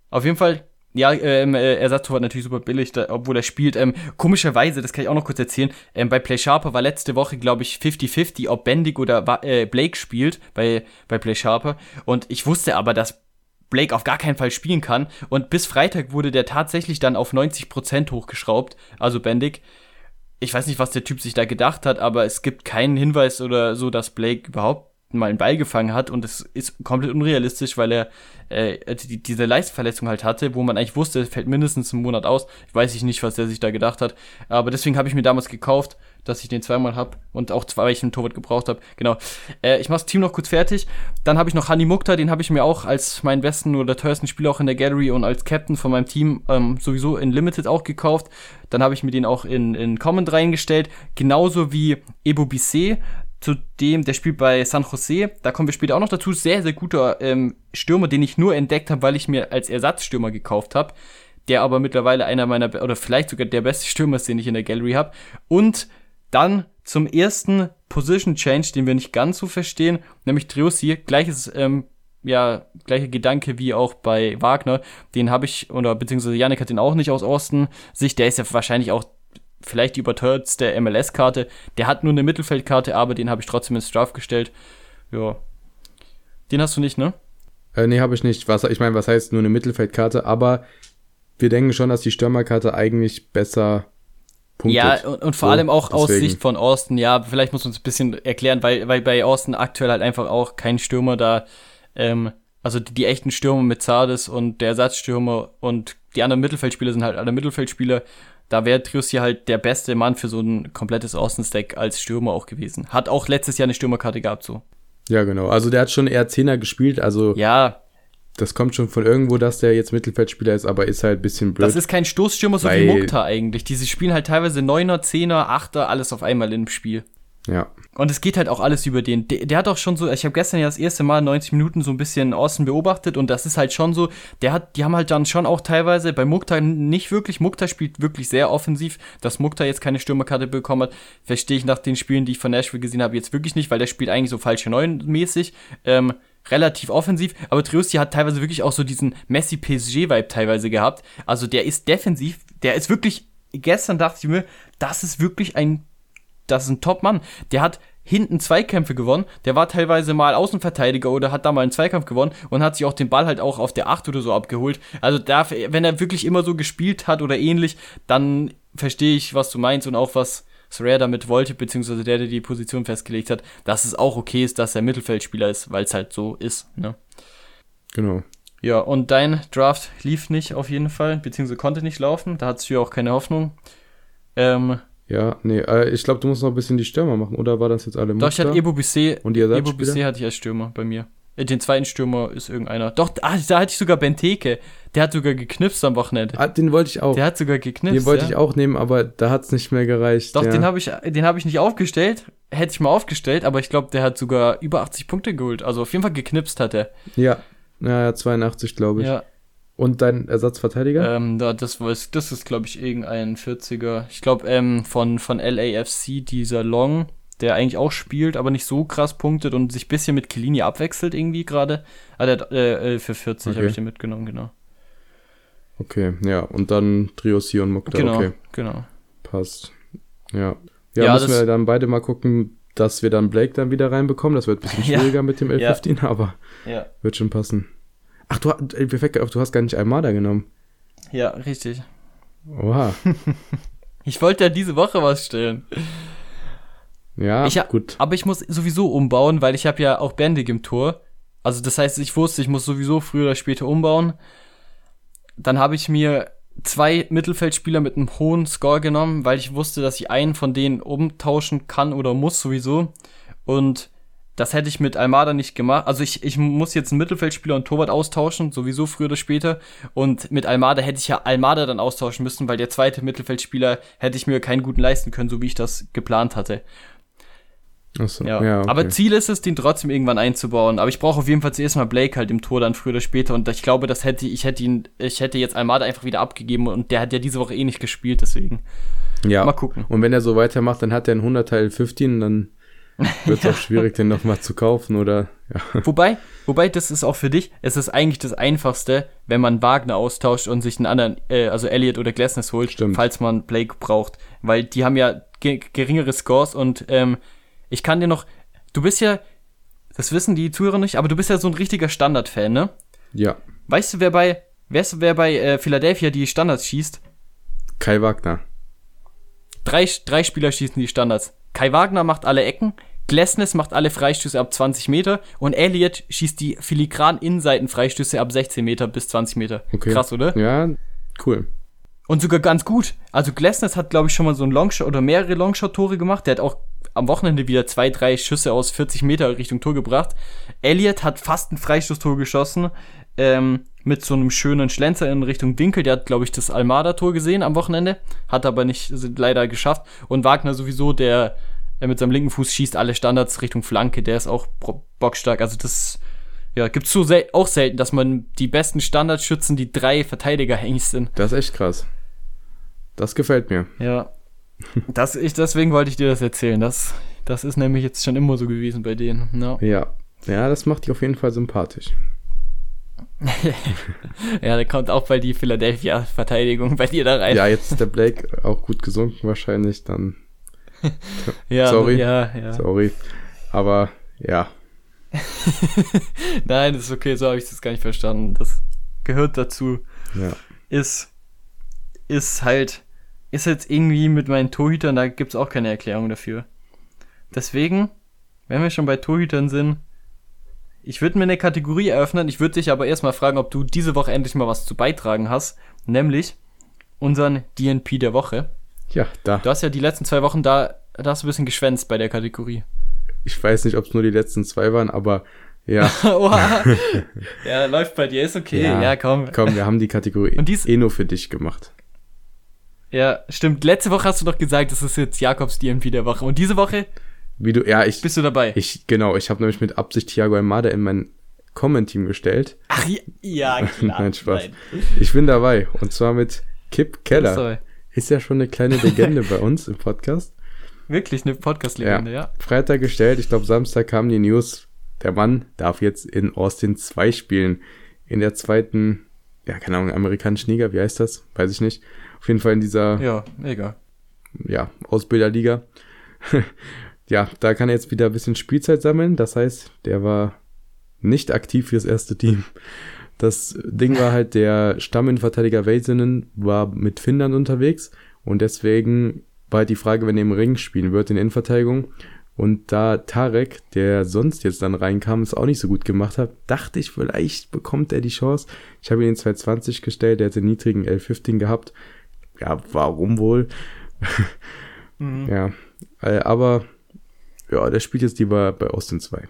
auf jeden Fall Ja, ähm, äh, Ersatztorwart natürlich super billig, da, obwohl er spielt. Ähm, komischerweise, das kann ich auch noch kurz erzählen, ähm, bei Play Sharper war letzte Woche, glaube ich, 50-50, ob Bendig oder äh, Blake spielt bei, bei Play Sharper. Und ich wusste aber, dass Blake auf gar keinen Fall spielen kann. Und bis Freitag wurde der tatsächlich dann auf 90% hochgeschraubt, also Bendig. Ich weiß nicht, was der Typ sich da gedacht hat, aber es gibt keinen Hinweis oder so, dass Blake überhaupt mal einen Ball gefangen hat und es ist komplett unrealistisch, weil er äh, die, diese Leistverletzung halt hatte, wo man eigentlich wusste, fällt mindestens einen Monat aus. Ich weiß ich nicht, was er sich da gedacht hat, aber deswegen habe ich mir damals gekauft, dass ich den zweimal habe und auch zwei, weil ich einen Torwart gebraucht habe. Genau. Äh, ich mache das Team noch kurz fertig. Dann habe ich noch Hani Mukta, den habe ich mir auch als meinen besten oder teuersten Spieler auch in der Gallery und als Captain von meinem Team ähm, sowieso in Limited auch gekauft. Dann habe ich mir den auch in, in Common reingestellt, genauso wie Ebo Bisset Zudem, der spielt bei San Jose, da kommen wir später auch noch dazu, sehr, sehr guter ähm, Stürmer, den ich nur entdeckt habe, weil ich mir als Ersatzstürmer gekauft habe, der aber mittlerweile einer meiner, oder vielleicht sogar der beste Stürmer ist, den ich in der Gallery habe. Und dann zum ersten Position Change, den wir nicht ganz so verstehen, nämlich Triossi, gleiches, ähm, ja, gleicher Gedanke wie auch bei Wagner, den habe ich, oder beziehungsweise Janik hat den auch nicht aus Osten Sicht, der ist ja wahrscheinlich auch vielleicht die überteuertste MLS-Karte. Der hat nur eine Mittelfeldkarte, aber den habe ich trotzdem ins Draft gestellt. Ja. Den hast du nicht, ne? Äh, nee, habe ich nicht. Was, ich meine, was heißt nur eine Mittelfeldkarte? Aber wir denken schon, dass die Stürmerkarte eigentlich besser punktet. Ja, und, und vor so, allem auch deswegen. aus Sicht von Austin. Ja, vielleicht muss man uns ein bisschen erklären, weil, weil bei Austin aktuell halt einfach auch kein Stürmer da, ähm, also die, die echten Stürmer mit Zardes und der Ersatzstürmer und die anderen Mittelfeldspieler sind halt alle Mittelfeldspieler da wäre Trius hier halt der beste Mann für so ein komplettes Außenstack als Stürmer auch gewesen. Hat auch letztes Jahr eine Stürmerkarte gehabt, so. Ja, genau. Also der hat schon eher Zehner gespielt, also. Ja. Das kommt schon von irgendwo, dass der jetzt Mittelfeldspieler ist, aber ist halt ein bisschen blöd. Das ist kein Stoßstürmer so wie Mukta eigentlich. Diese spielen halt teilweise Neuner, Zehner, Achter, alles auf einmal im Spiel. Ja. Und es geht halt auch alles über den. Der, der hat auch schon so, ich habe gestern ja das erste Mal 90 Minuten so ein bisschen außen beobachtet und das ist halt schon so, der hat, die haben halt dann schon auch teilweise bei Mukta nicht wirklich, Mukta spielt wirklich sehr offensiv, dass Mukta jetzt keine Stürmerkarte bekommen hat, verstehe ich nach den Spielen, die ich von Nashville gesehen habe, jetzt wirklich nicht, weil der spielt eigentlich so falsche Neun mäßig, ähm, relativ offensiv, aber Triusti hat teilweise wirklich auch so diesen Messi-PSG-Vibe teilweise gehabt, also der ist defensiv, der ist wirklich, gestern dachte ich mir, das ist wirklich ein das ist ein Top-Mann. Der hat hinten Zweikämpfe gewonnen. Der war teilweise mal Außenverteidiger oder hat da mal einen Zweikampf gewonnen und hat sich auch den Ball halt auch auf der 8 oder so abgeholt. Also da, wenn er wirklich immer so gespielt hat oder ähnlich, dann verstehe ich, was du meinst und auch was Soraya damit wollte, beziehungsweise der, der die Position festgelegt hat, dass es auch okay ist, dass er Mittelfeldspieler ist, weil es halt so ist. Ne? Genau. Ja, und dein Draft lief nicht auf jeden Fall, beziehungsweise konnte nicht laufen. Da hattest du ja auch keine Hoffnung. Ähm, ja, nee, äh, ich glaube, du musst noch ein bisschen die Stürmer machen, oder war das jetzt alle Doch, ich hatte Ebo. Und die Ebo Bisset hatte ich als Stürmer bei mir. Den zweiten Stürmer ist irgendeiner. Doch, ah, da hatte ich sogar Benteke. Der hat sogar geknipst am Wochenende. Ah, den wollte ich auch. Der hat sogar geknipst. Den wollte ja. ich auch nehmen, aber da hat es nicht mehr gereicht. Doch, ja. den habe ich, hab ich nicht aufgestellt. Hätte ich mal aufgestellt, aber ich glaube, der hat sogar über 80 Punkte geholt. Also auf jeden Fall geknipst hat er. Ja, ja, 82, glaube ich. Ja. Und dein Ersatzverteidiger? Ähm, da, das, das ist, glaube ich, irgendein 40er. Ich glaube, ähm, von, von LAFC, dieser Long, der eigentlich auch spielt, aber nicht so krass punktet und sich ein bisschen mit Kilini abwechselt irgendwie gerade. Ah, der äh, äh, für 40 okay. habe ich den mitgenommen, genau. Okay, ja, und dann Triossi und Mokta, genau, okay. Genau, Passt. Ja. Ja, ja müssen wir dann beide mal gucken, dass wir dann Blake dann wieder reinbekommen. Das wird ein bisschen schwieriger ja. mit dem L15, ja. aber wird schon passen. Ach, du, perfekt, du hast gar nicht Almada genommen. Ja, richtig. Oha. ich wollte ja diese Woche was stellen. Ja, ich gut. Aber ich muss sowieso umbauen, weil ich habe ja auch Bendig im Tor. Also das heißt, ich wusste, ich muss sowieso früher oder später umbauen. Dann habe ich mir zwei Mittelfeldspieler mit einem hohen Score genommen, weil ich wusste, dass ich einen von denen umtauschen kann oder muss sowieso. Und das hätte ich mit Almada nicht gemacht. Also ich, ich muss jetzt einen Mittelfeldspieler und Torwart austauschen, sowieso früher oder später. Und mit Almada hätte ich ja Almada dann austauschen müssen, weil der zweite Mittelfeldspieler hätte ich mir keinen guten leisten können, so wie ich das geplant hatte. Achso, ja. ja okay. Aber Ziel ist es, den trotzdem irgendwann einzubauen. Aber ich brauche auf jeden Fall zuerst mal Blake halt im Tor dann früher oder später. Und ich glaube, das hätte ich hätte ihn, ich hätte jetzt Almada einfach wieder abgegeben und der hat ja diese Woche eh nicht gespielt, deswegen. Ja. Mal gucken. Und wenn er so weitermacht, dann hat er einen 100 Teil 15, dann wird es auch schwierig, den nochmal zu kaufen oder ja. Wobei, wobei, das ist auch für dich, es ist eigentlich das Einfachste, wenn man Wagner austauscht und sich einen anderen, äh, also Elliot oder Glessness holt, Stimmt. falls man Blake braucht. Weil die haben ja ge geringere Scores und ähm, ich kann dir noch, du bist ja, das wissen die Zuhörer nicht, aber du bist ja so ein richtiger Standard-Fan, ne? Ja. Weißt du, wer bei, weißt du, wer bei äh, Philadelphia die Standards schießt? Kai Wagner. Drei, drei Spieler schießen die Standards. Kai Wagner macht alle Ecken, Glessness macht alle Freistöße ab 20 Meter und Elliott schießt die filigran Innenseiten-Freistöße ab 16 Meter bis 20 Meter. Okay. Krass, oder? Ja, cool. Und sogar ganz gut. Also Glessness hat, glaube ich, schon mal so ein Longshot oder mehrere Longshot-Tore gemacht. Der hat auch am Wochenende wieder zwei, drei Schüsse aus 40 Meter Richtung Tor gebracht. Elliott hat fast ein Freistoßtor geschossen. Ähm, mit so einem schönen Schlenzer in Richtung Winkel. Der hat, glaube ich, das Almada-Tor gesehen am Wochenende. Hat aber nicht leider geschafft. Und Wagner sowieso, der er mit seinem linken Fuß schießt alle Standards Richtung Flanke, der ist auch bockstark. Also das ja, gibt's so sel auch selten, dass man die besten Standardschützen, die drei Verteidiger hängig sind. Das ist echt krass. Das gefällt mir. Ja. Das, ich, deswegen wollte ich dir das erzählen. Das, das ist nämlich jetzt schon immer so gewesen bei denen. No. Ja. Ja, das macht dich auf jeden Fall sympathisch. ja, da kommt auch bei die Philadelphia-Verteidigung bei dir da rein. Ja, jetzt ist der Blake auch gut gesunken wahrscheinlich, dann ja, sorry. Ja, ja. Sorry. Aber ja. Nein, das ist okay, so habe ich das gar nicht verstanden. Das gehört dazu. Ja. Ist, ist halt, ist jetzt irgendwie mit meinen Torhütern, da gibt es auch keine Erklärung dafür. Deswegen, wenn wir schon bei Torhütern sind, ich würde mir eine Kategorie eröffnen. Ich würde dich aber erstmal fragen, ob du diese Woche endlich mal was zu beitragen hast. Nämlich unseren DNP der Woche. Ja, da. Du hast ja die letzten zwei Wochen da, da hast du ein bisschen geschwänzt bei der Kategorie. Ich weiß nicht, ob es nur die letzten zwei waren, aber ja. ja, läuft bei dir, ist okay. Ja, ja, komm. Komm, wir haben die Kategorie Und dies, eh nur für dich gemacht. Ja, stimmt. Letzte Woche hast du doch gesagt, das ist jetzt Jakobs DMP der Woche. Und diese Woche? Wie du, ja, ich. Bist du dabei? Ich, genau, ich habe nämlich mit Absicht Thiago Almada in mein Comment-Team gestellt. Ach ja, ja klar. Nein, Spaß. Ich bin dabei. Und zwar mit Kip Keller. Sorry. Ist ja schon eine kleine Legende bei uns im Podcast. Wirklich eine Podcast-Legende, ja. ja. Freitag gestellt, ich glaube Samstag kam die News, der Mann darf jetzt in Austin 2 spielen. In der zweiten, ja, keine Ahnung, amerikanischen Liga, wie heißt das? Weiß ich nicht. Auf jeden Fall in dieser. Ja, egal. Ja, Ausbilderliga. ja, da kann er jetzt wieder ein bisschen Spielzeit sammeln. Das heißt, der war nicht aktiv fürs erste Team. Das Ding war halt, der Stamminverteidiger Weisenen war mit Findern unterwegs und deswegen war halt die Frage, wenn er im Ring spielen wird in Innenverteidigung. Und da Tarek, der sonst jetzt dann reinkam, es auch nicht so gut gemacht hat, dachte ich, vielleicht bekommt er die Chance. Ich habe ihn in 220 gestellt, der hat den niedrigen L15 gehabt. Ja, warum wohl? mhm. Ja, äh, aber ja, der spielt jetzt lieber bei Austin 2.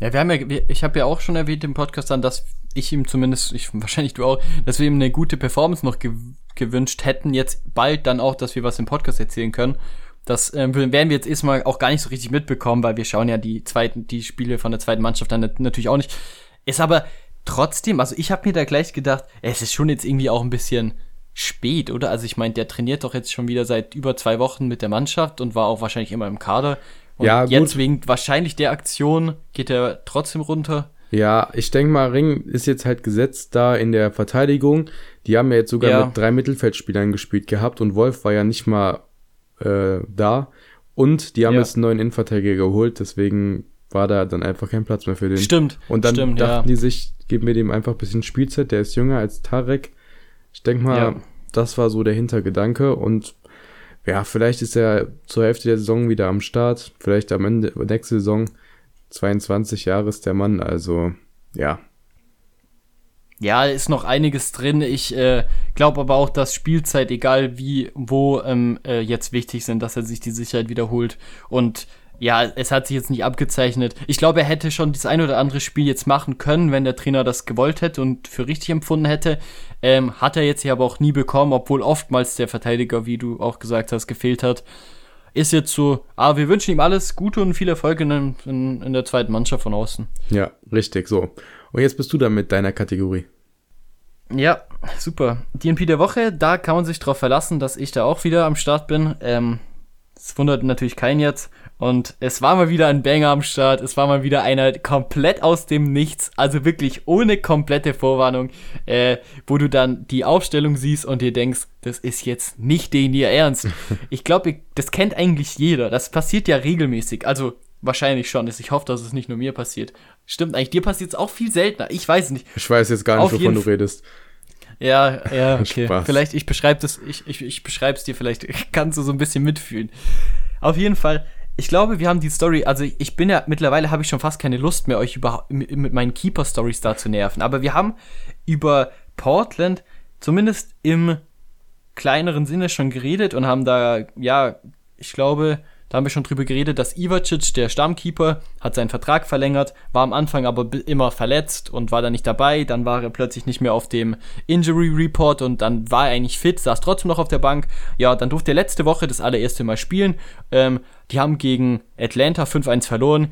Ja, wir haben ja, ich habe ja auch schon erwähnt im Podcast dann, dass ich ihm zumindest, ich, wahrscheinlich du auch, dass wir ihm eine gute Performance noch ge gewünscht hätten. Jetzt bald dann auch, dass wir was im Podcast erzählen können. Das äh, werden wir jetzt erstmal auch gar nicht so richtig mitbekommen, weil wir schauen ja die zweiten, die Spiele von der zweiten Mannschaft dann natürlich auch nicht. Ist aber trotzdem, also ich habe mir da gleich gedacht, es ist schon jetzt irgendwie auch ein bisschen spät, oder? Also ich meine, der trainiert doch jetzt schon wieder seit über zwei Wochen mit der Mannschaft und war auch wahrscheinlich immer im Kader. Und ja, jetzt gut. wegen wahrscheinlich der Aktion geht er trotzdem runter. Ja, ich denke mal, Ring ist jetzt halt gesetzt da in der Verteidigung. Die haben ja jetzt sogar ja. mit drei Mittelfeldspielern gespielt gehabt und Wolf war ja nicht mal äh, da. Und die haben ja. jetzt einen neuen Innenverteidiger geholt, deswegen war da dann einfach kein Platz mehr für den. Stimmt. Und dann stimmt, dachten ja. die sich, geben wir dem einfach ein bisschen Spielzeit, der ist jünger als Tarek. Ich denke mal, das war so der Hintergedanke und ja, vielleicht ist er zur Hälfte der Saison wieder am Start. Vielleicht am Ende, nächste Saison. 22 Jahre ist der Mann, also ja. Ja, ist noch einiges drin. Ich äh, glaube aber auch, dass Spielzeit, egal wie, wo, ähm, äh, jetzt wichtig sind, dass er sich die Sicherheit wiederholt. Und ja, es hat sich jetzt nicht abgezeichnet. Ich glaube, er hätte schon das ein oder andere Spiel jetzt machen können, wenn der Trainer das gewollt hätte und für richtig empfunden hätte. Ähm, hat er jetzt hier aber auch nie bekommen, obwohl oftmals der Verteidiger, wie du auch gesagt hast, gefehlt hat. Ist jetzt so, aber wir wünschen ihm alles Gute und viel Erfolg in, in, in der zweiten Mannschaft von außen. Ja, richtig, so. Und jetzt bist du da mit deiner Kategorie. Ja, super. DNP der Woche, da kann man sich drauf verlassen, dass ich da auch wieder am Start bin. Ähm, Das wundert natürlich keinen jetzt. Und es war mal wieder ein Banger am Start. Es war mal wieder einer komplett aus dem Nichts. Also wirklich ohne komplette Vorwarnung. Äh, wo du dann die Aufstellung siehst und dir denkst, das ist jetzt nicht den ihr Ernst. Ich glaube, das kennt eigentlich jeder. Das passiert ja regelmäßig. Also wahrscheinlich schon. Ich hoffe, dass es nicht nur mir passiert. Stimmt eigentlich. Dir passiert es auch viel seltener. Ich weiß nicht. Ich weiß jetzt gar nicht, Auf wovon du redest. Ja, ja, okay. Spaß. Vielleicht, ich beschreibe das, ich, ich, ich beschreibe es dir, vielleicht kannst du so ein bisschen mitfühlen. Auf jeden Fall, ich glaube, wir haben die Story, also ich bin ja, mittlerweile habe ich schon fast keine Lust mehr, euch über, mit, mit meinen Keeper-Stories da zu nerven. Aber wir haben über Portland zumindest im kleineren Sinne schon geredet und haben da, ja, ich glaube, da haben wir schon drüber geredet, dass Ivacic, der Stammkeeper, hat seinen Vertrag verlängert, war am Anfang aber immer verletzt und war da nicht dabei. Dann war er plötzlich nicht mehr auf dem Injury Report und dann war er eigentlich fit, saß trotzdem noch auf der Bank. Ja, dann durfte er letzte Woche das allererste Mal spielen. Ähm, die haben gegen Atlanta 5-1 verloren.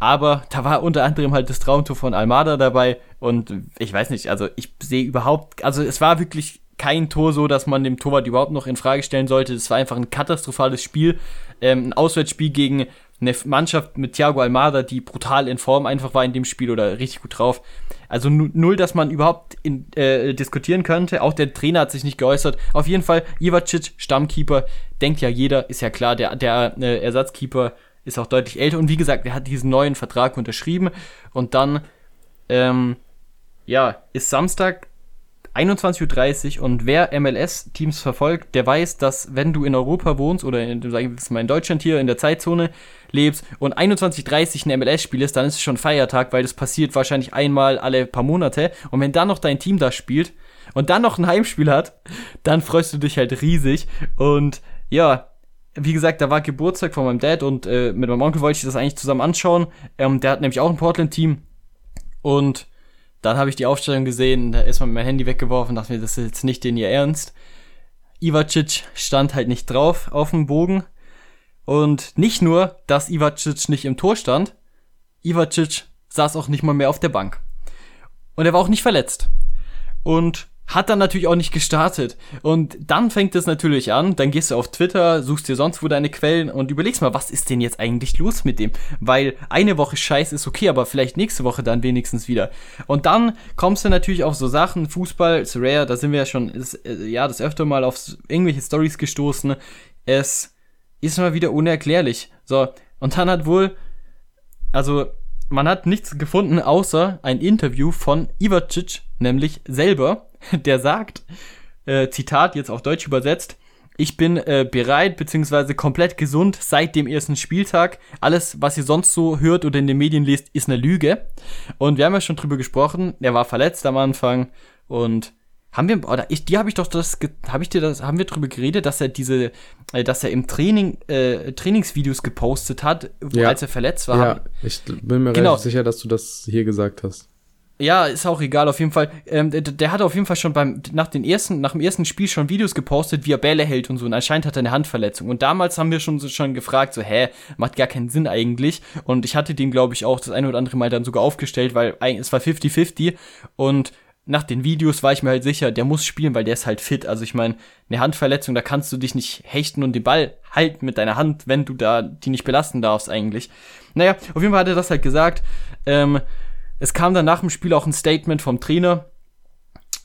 Aber da war unter anderem halt das Traumtor von Almada dabei und ich weiß nicht, also ich sehe überhaupt, also es war wirklich kein Tor so, dass man dem Torwart überhaupt noch in Frage stellen sollte. Es war einfach ein katastrophales Spiel. Ähm, ein Auswärtsspiel gegen eine Mannschaft mit Thiago Almada, die brutal in Form einfach war in dem Spiel oder richtig gut drauf. Also null, dass man überhaupt in, äh, diskutieren könnte. Auch der Trainer hat sich nicht geäußert. Auf jeden Fall, Ivacic, Stammkeeper, denkt ja jeder, ist ja klar, der, der äh, Ersatzkeeper ist auch deutlich älter. Und wie gesagt, er hat diesen neuen Vertrag unterschrieben. Und dann, ähm, ja, ist Samstag 21.30 Uhr und wer MLS-Teams verfolgt, der weiß, dass wenn du in Europa wohnst oder in, sag ich mal in Deutschland hier in der Zeitzone lebst und 21.30 Uhr ein MLS-Spiel ist, dann ist es schon Feiertag, weil das passiert wahrscheinlich einmal alle paar Monate. Und wenn dann noch dein Team da spielt und dann noch ein Heimspiel hat, dann freust du dich halt riesig. Und ja, wie gesagt, da war Geburtstag von meinem Dad und äh, mit meinem Onkel wollte ich das eigentlich zusammen anschauen. Ähm, der hat nämlich auch ein Portland-Team und dann habe ich die Aufstellung gesehen, da ist man mein Handy weggeworfen, dachte mir, das ist jetzt nicht den ihr Ernst. Ivacic stand halt nicht drauf auf dem Bogen. Und nicht nur, dass Ivacic nicht im Tor stand, Ivacic saß auch nicht mal mehr auf der Bank. Und er war auch nicht verletzt. Und hat dann natürlich auch nicht gestartet. Und dann fängt es natürlich an, dann gehst du auf Twitter, suchst dir sonst wo deine Quellen und überlegst mal, was ist denn jetzt eigentlich los mit dem? Weil eine Woche Scheiß ist okay, aber vielleicht nächste Woche dann wenigstens wieder. Und dann kommst du natürlich auf so Sachen, Fußball, ist rare, da sind wir ja schon, ist, äh, ja, das öfter mal auf irgendwelche Stories gestoßen. Es ist mal wieder unerklärlich. So, und dann hat wohl, also, man hat nichts gefunden, außer ein Interview von Ivacic, nämlich selber, der sagt, äh, Zitat jetzt auf Deutsch übersetzt, ich bin äh, bereit bzw. komplett gesund seit dem ersten Spieltag. Alles, was ihr sonst so hört oder in den Medien liest, ist eine Lüge. Und wir haben ja schon drüber gesprochen. Er war verletzt am Anfang und haben wir oder ich die habe ich doch das habe ich dir das haben wir drüber geredet, dass er diese äh, dass er im Training äh, Trainingsvideos gepostet hat, ja. als er verletzt war. Ja, ich bin mir genau. sicher, dass du das hier gesagt hast. Ja, ist auch egal, auf jeden Fall. Ähm, der, der, hat auf jeden Fall schon beim, nach, den ersten, nach dem ersten Spiel schon Videos gepostet, wie er Bälle hält und so. Und anscheinend hat er eine Handverletzung. Und damals haben wir schon, so, schon gefragt, so, hä, macht gar keinen Sinn eigentlich. Und ich hatte den, glaube ich, auch das eine oder andere Mal dann sogar aufgestellt, weil es war 50-50. Und nach den Videos war ich mir halt sicher, der muss spielen, weil der ist halt fit. Also ich meine, eine Handverletzung, da kannst du dich nicht hechten und den Ball halten mit deiner Hand, wenn du da die nicht belasten darfst eigentlich. Naja, auf jeden Fall hat er das halt gesagt. Ähm, es kam dann nach dem Spiel auch ein Statement vom Trainer,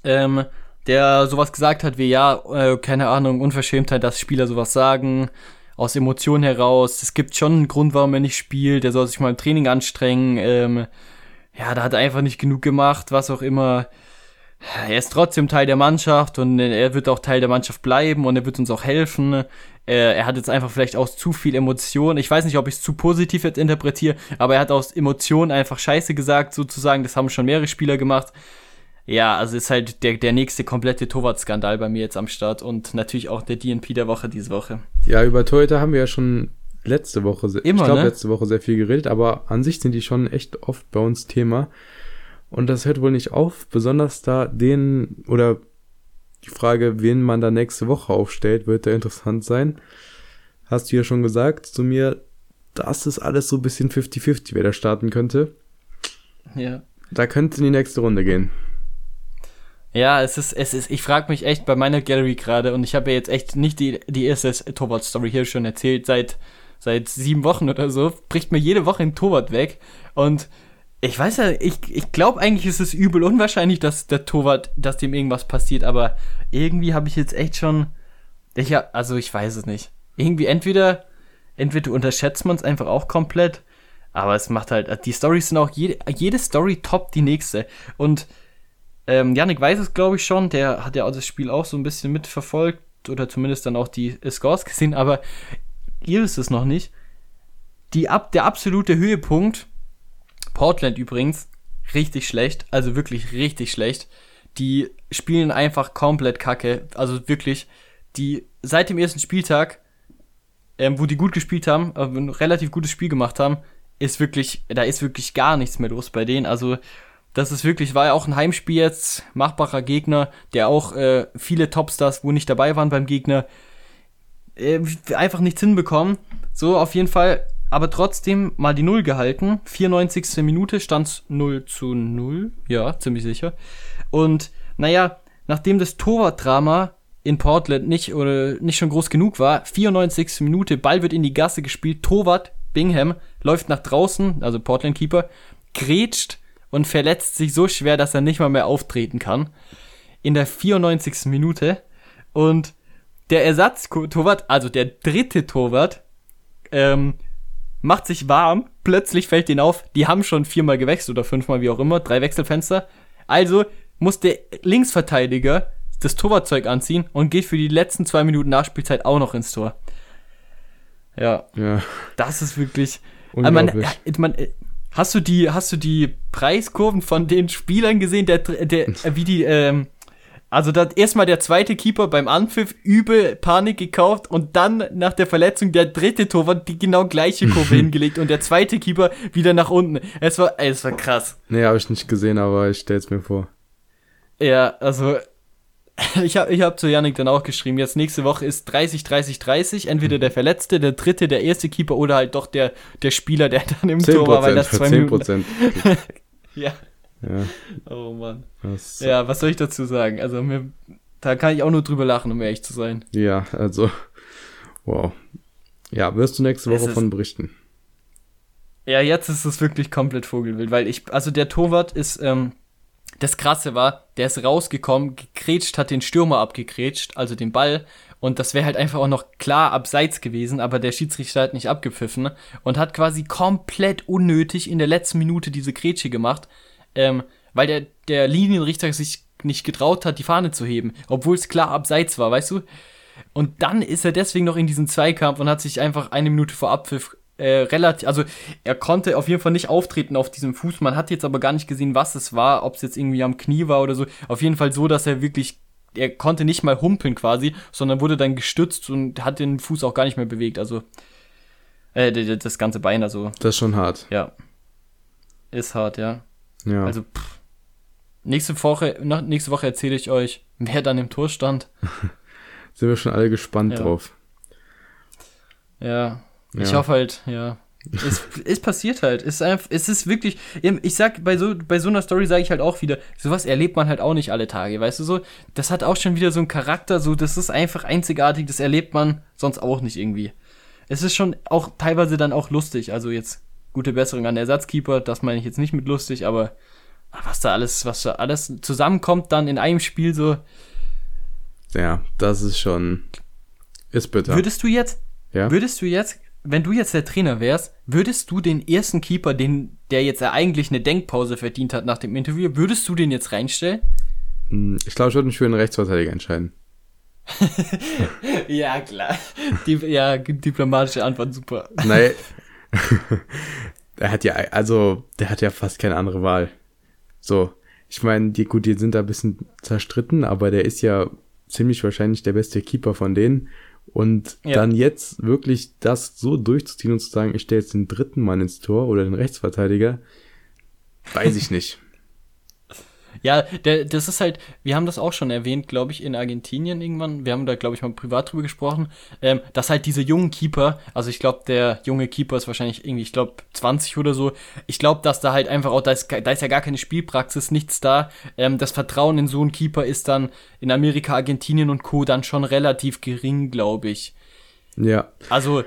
ähm, der sowas gesagt hat wie, ja, äh, keine Ahnung, Unverschämtheit, dass Spieler sowas sagen, aus Emotionen heraus. Es gibt schon einen Grund, warum er nicht spielt, der soll sich mal im Training anstrengen. Ähm, ja, da hat er einfach nicht genug gemacht, was auch immer. Er ist trotzdem Teil der Mannschaft und er wird auch Teil der Mannschaft bleiben und er wird uns auch helfen. Äh, er hat jetzt einfach vielleicht aus zu viel Emotion. Ich weiß nicht, ob ich es zu positiv jetzt interpretiere, aber er hat aus Emotionen einfach Scheiße gesagt, sozusagen. Das haben schon mehrere Spieler gemacht. Ja, also ist halt der, der nächste komplette Torwart-Skandal bei mir jetzt am Start und natürlich auch der DNP der Woche diese Woche. Ja, über Torhüter haben wir ja schon letzte Woche, Immer, ich glaube ne? letzte Woche sehr viel geredet, aber an sich sind die schon echt oft bei uns Thema. Und das hört wohl nicht auf, besonders da den oder die Frage, wen man da nächste Woche aufstellt, wird da interessant sein. Hast du ja schon gesagt zu mir, das ist alles so ein bisschen 50-50, wer da starten könnte. Ja. Da könnte in die nächste Runde gehen. Ja, es ist, es ist, ich frage mich echt bei meiner Gallery gerade und ich habe ja jetzt echt nicht die, die erste Torwart-Story hier schon erzählt, seit, seit sieben Wochen oder so, bricht mir jede Woche ein Torwart weg und ich weiß ja, ich, ich glaube eigentlich ist es übel unwahrscheinlich, dass der Torwart, dass dem irgendwas passiert, aber irgendwie habe ich jetzt echt schon, ich, also ich weiß es nicht. Irgendwie entweder, entweder unterschätzt man es einfach auch komplett, aber es macht halt, die Storys sind auch, jede, jede Story top die nächste und ähm, Yannick weiß es, glaube ich, schon. Der hat ja auch das Spiel auch so ein bisschen mitverfolgt oder zumindest dann auch die Scores gesehen, aber ihr wisst es noch nicht. Die der absolute Höhepunkt, Portland übrigens, richtig schlecht, also wirklich richtig schlecht. Die spielen einfach komplett kacke, also wirklich, die seit dem ersten Spieltag, ähm, wo die gut gespielt haben, äh, ein relativ gutes Spiel gemacht haben, ist wirklich, da ist wirklich gar nichts mehr los bei denen. Also das ist wirklich, war ja auch ein Heimspiel jetzt, machbarer Gegner, der auch äh, viele Topstars, wo nicht dabei waren beim Gegner, äh, einfach nichts hinbekommen. So, auf jeden Fall, aber trotzdem mal die Null gehalten. 94. Minute stand 0 zu 0. Ja, ziemlich sicher. Und naja, nachdem das Torwartdrama in Portland nicht oder nicht schon groß genug war, 94. Minute, Ball wird in die Gasse gespielt, Torwart Bingham läuft nach draußen, also Portland Keeper, grätscht und verletzt sich so schwer, dass er nicht mal mehr auftreten kann. In der 94. Minute. Und der Ersatz-Torwart, also der dritte Torwart, ähm, macht sich warm. Plötzlich fällt den auf, die haben schon viermal gewechselt oder fünfmal, wie auch immer, drei Wechselfenster. Also muss der Linksverteidiger das Torwartzeug anziehen und geht für die letzten zwei Minuten Nachspielzeit auch noch ins Tor. Ja. Ja. Das ist wirklich. Man, man, Hast du die, hast du die Preiskurven von den Spielern gesehen, der, der, wie die, ähm, also da erstmal der zweite Keeper beim Anpfiff übel Panik gekauft und dann nach der Verletzung der dritte Torwart die genau gleiche Kurve hingelegt und der zweite Keeper wieder nach unten. Es war, es war krass. Nee, habe ich nicht gesehen, aber ich stell's mir vor. Ja, also ich habe ich hab zu Yannick dann auch geschrieben, jetzt nächste Woche ist 30, 30, 30, entweder der Verletzte, der Dritte, der erste Keeper oder halt doch der, der Spieler, der dann im Tor war, weil das zwei 10%. Minuten... ja. Ja. Oh Mann. Das, ja, was soll ich dazu sagen? Also mir, da kann ich auch nur drüber lachen, um ehrlich zu sein. Ja, also, wow. Ja, wirst du nächste Woche von berichten. Ja, jetzt ist es wirklich komplett Vogelwild, weil ich, also der Torwart ist, ähm, das Krasse war, der ist rausgekommen, gekrätscht, hat den Stürmer abgekrätscht, also den Ball. Und das wäre halt einfach auch noch klar abseits gewesen, aber der Schiedsrichter hat nicht abgepfiffen und hat quasi komplett unnötig in der letzten Minute diese Grätsche gemacht, ähm, weil der, der Linienrichter sich nicht getraut hat, die Fahne zu heben, obwohl es klar abseits war, weißt du? Und dann ist er deswegen noch in diesen Zweikampf und hat sich einfach eine Minute vor Abpfiff äh, relativ, also er konnte auf jeden Fall nicht auftreten auf diesem Fuß. Man hat jetzt aber gar nicht gesehen, was es war, ob es jetzt irgendwie am Knie war oder so. Auf jeden Fall so, dass er wirklich, er konnte nicht mal humpeln quasi, sondern wurde dann gestützt und hat den Fuß auch gar nicht mehr bewegt. Also äh, das ganze Bein, also. Das ist schon hart. Ja. Ist hart, ja. Ja. Also pff. nächste Woche, nächste Woche erzähle ich euch, wer dann im Tor stand. Sind wir schon alle gespannt ja. drauf. Ja, ich hoffe halt, ja. es, es passiert halt. Es ist, einfach, es ist wirklich, ich sag, bei so, bei so einer Story sage ich halt auch wieder, sowas erlebt man halt auch nicht alle Tage, weißt du so? Das hat auch schon wieder so einen Charakter, so, das ist einfach einzigartig, das erlebt man sonst auch nicht irgendwie. Es ist schon auch teilweise dann auch lustig, also jetzt gute Besserung an Ersatzkeeper, das meine ich jetzt nicht mit lustig, aber was da alles, was da alles zusammenkommt dann in einem Spiel so. Ja, das ist schon, ist bitter. Würdest du jetzt, ja? würdest du jetzt wenn du jetzt der Trainer wärst, würdest du den ersten Keeper, den, der jetzt eigentlich eine Denkpause verdient hat nach dem Interview, würdest du den jetzt reinstellen? Hm, ich glaube, ich würde mich für einen Rechtsverteidiger entscheiden. ja, klar. Die, ja, diplomatische Antwort, super. Nein. der hat ja, also, der hat ja fast keine andere Wahl. So, ich meine, die, gut, die sind da ein bisschen zerstritten, aber der ist ja ziemlich wahrscheinlich der beste Keeper von denen. Und ja. dann jetzt wirklich das so durchzuziehen und zu sagen, ich stelle jetzt den dritten Mann ins Tor oder den Rechtsverteidiger, weiß ich nicht. Ja, der, das ist halt, wir haben das auch schon erwähnt, glaube ich, in Argentinien irgendwann. Wir haben da, glaube ich, mal privat drüber gesprochen, ähm, dass halt diese jungen Keeper, also ich glaube, der junge Keeper ist wahrscheinlich irgendwie, ich glaube, 20 oder so. Ich glaube, dass da halt einfach auch, da ist, da ist ja gar keine Spielpraxis, nichts da. Ähm, das Vertrauen in so einen Keeper ist dann in Amerika, Argentinien und Co. dann schon relativ gering, glaube ich. Ja. Also,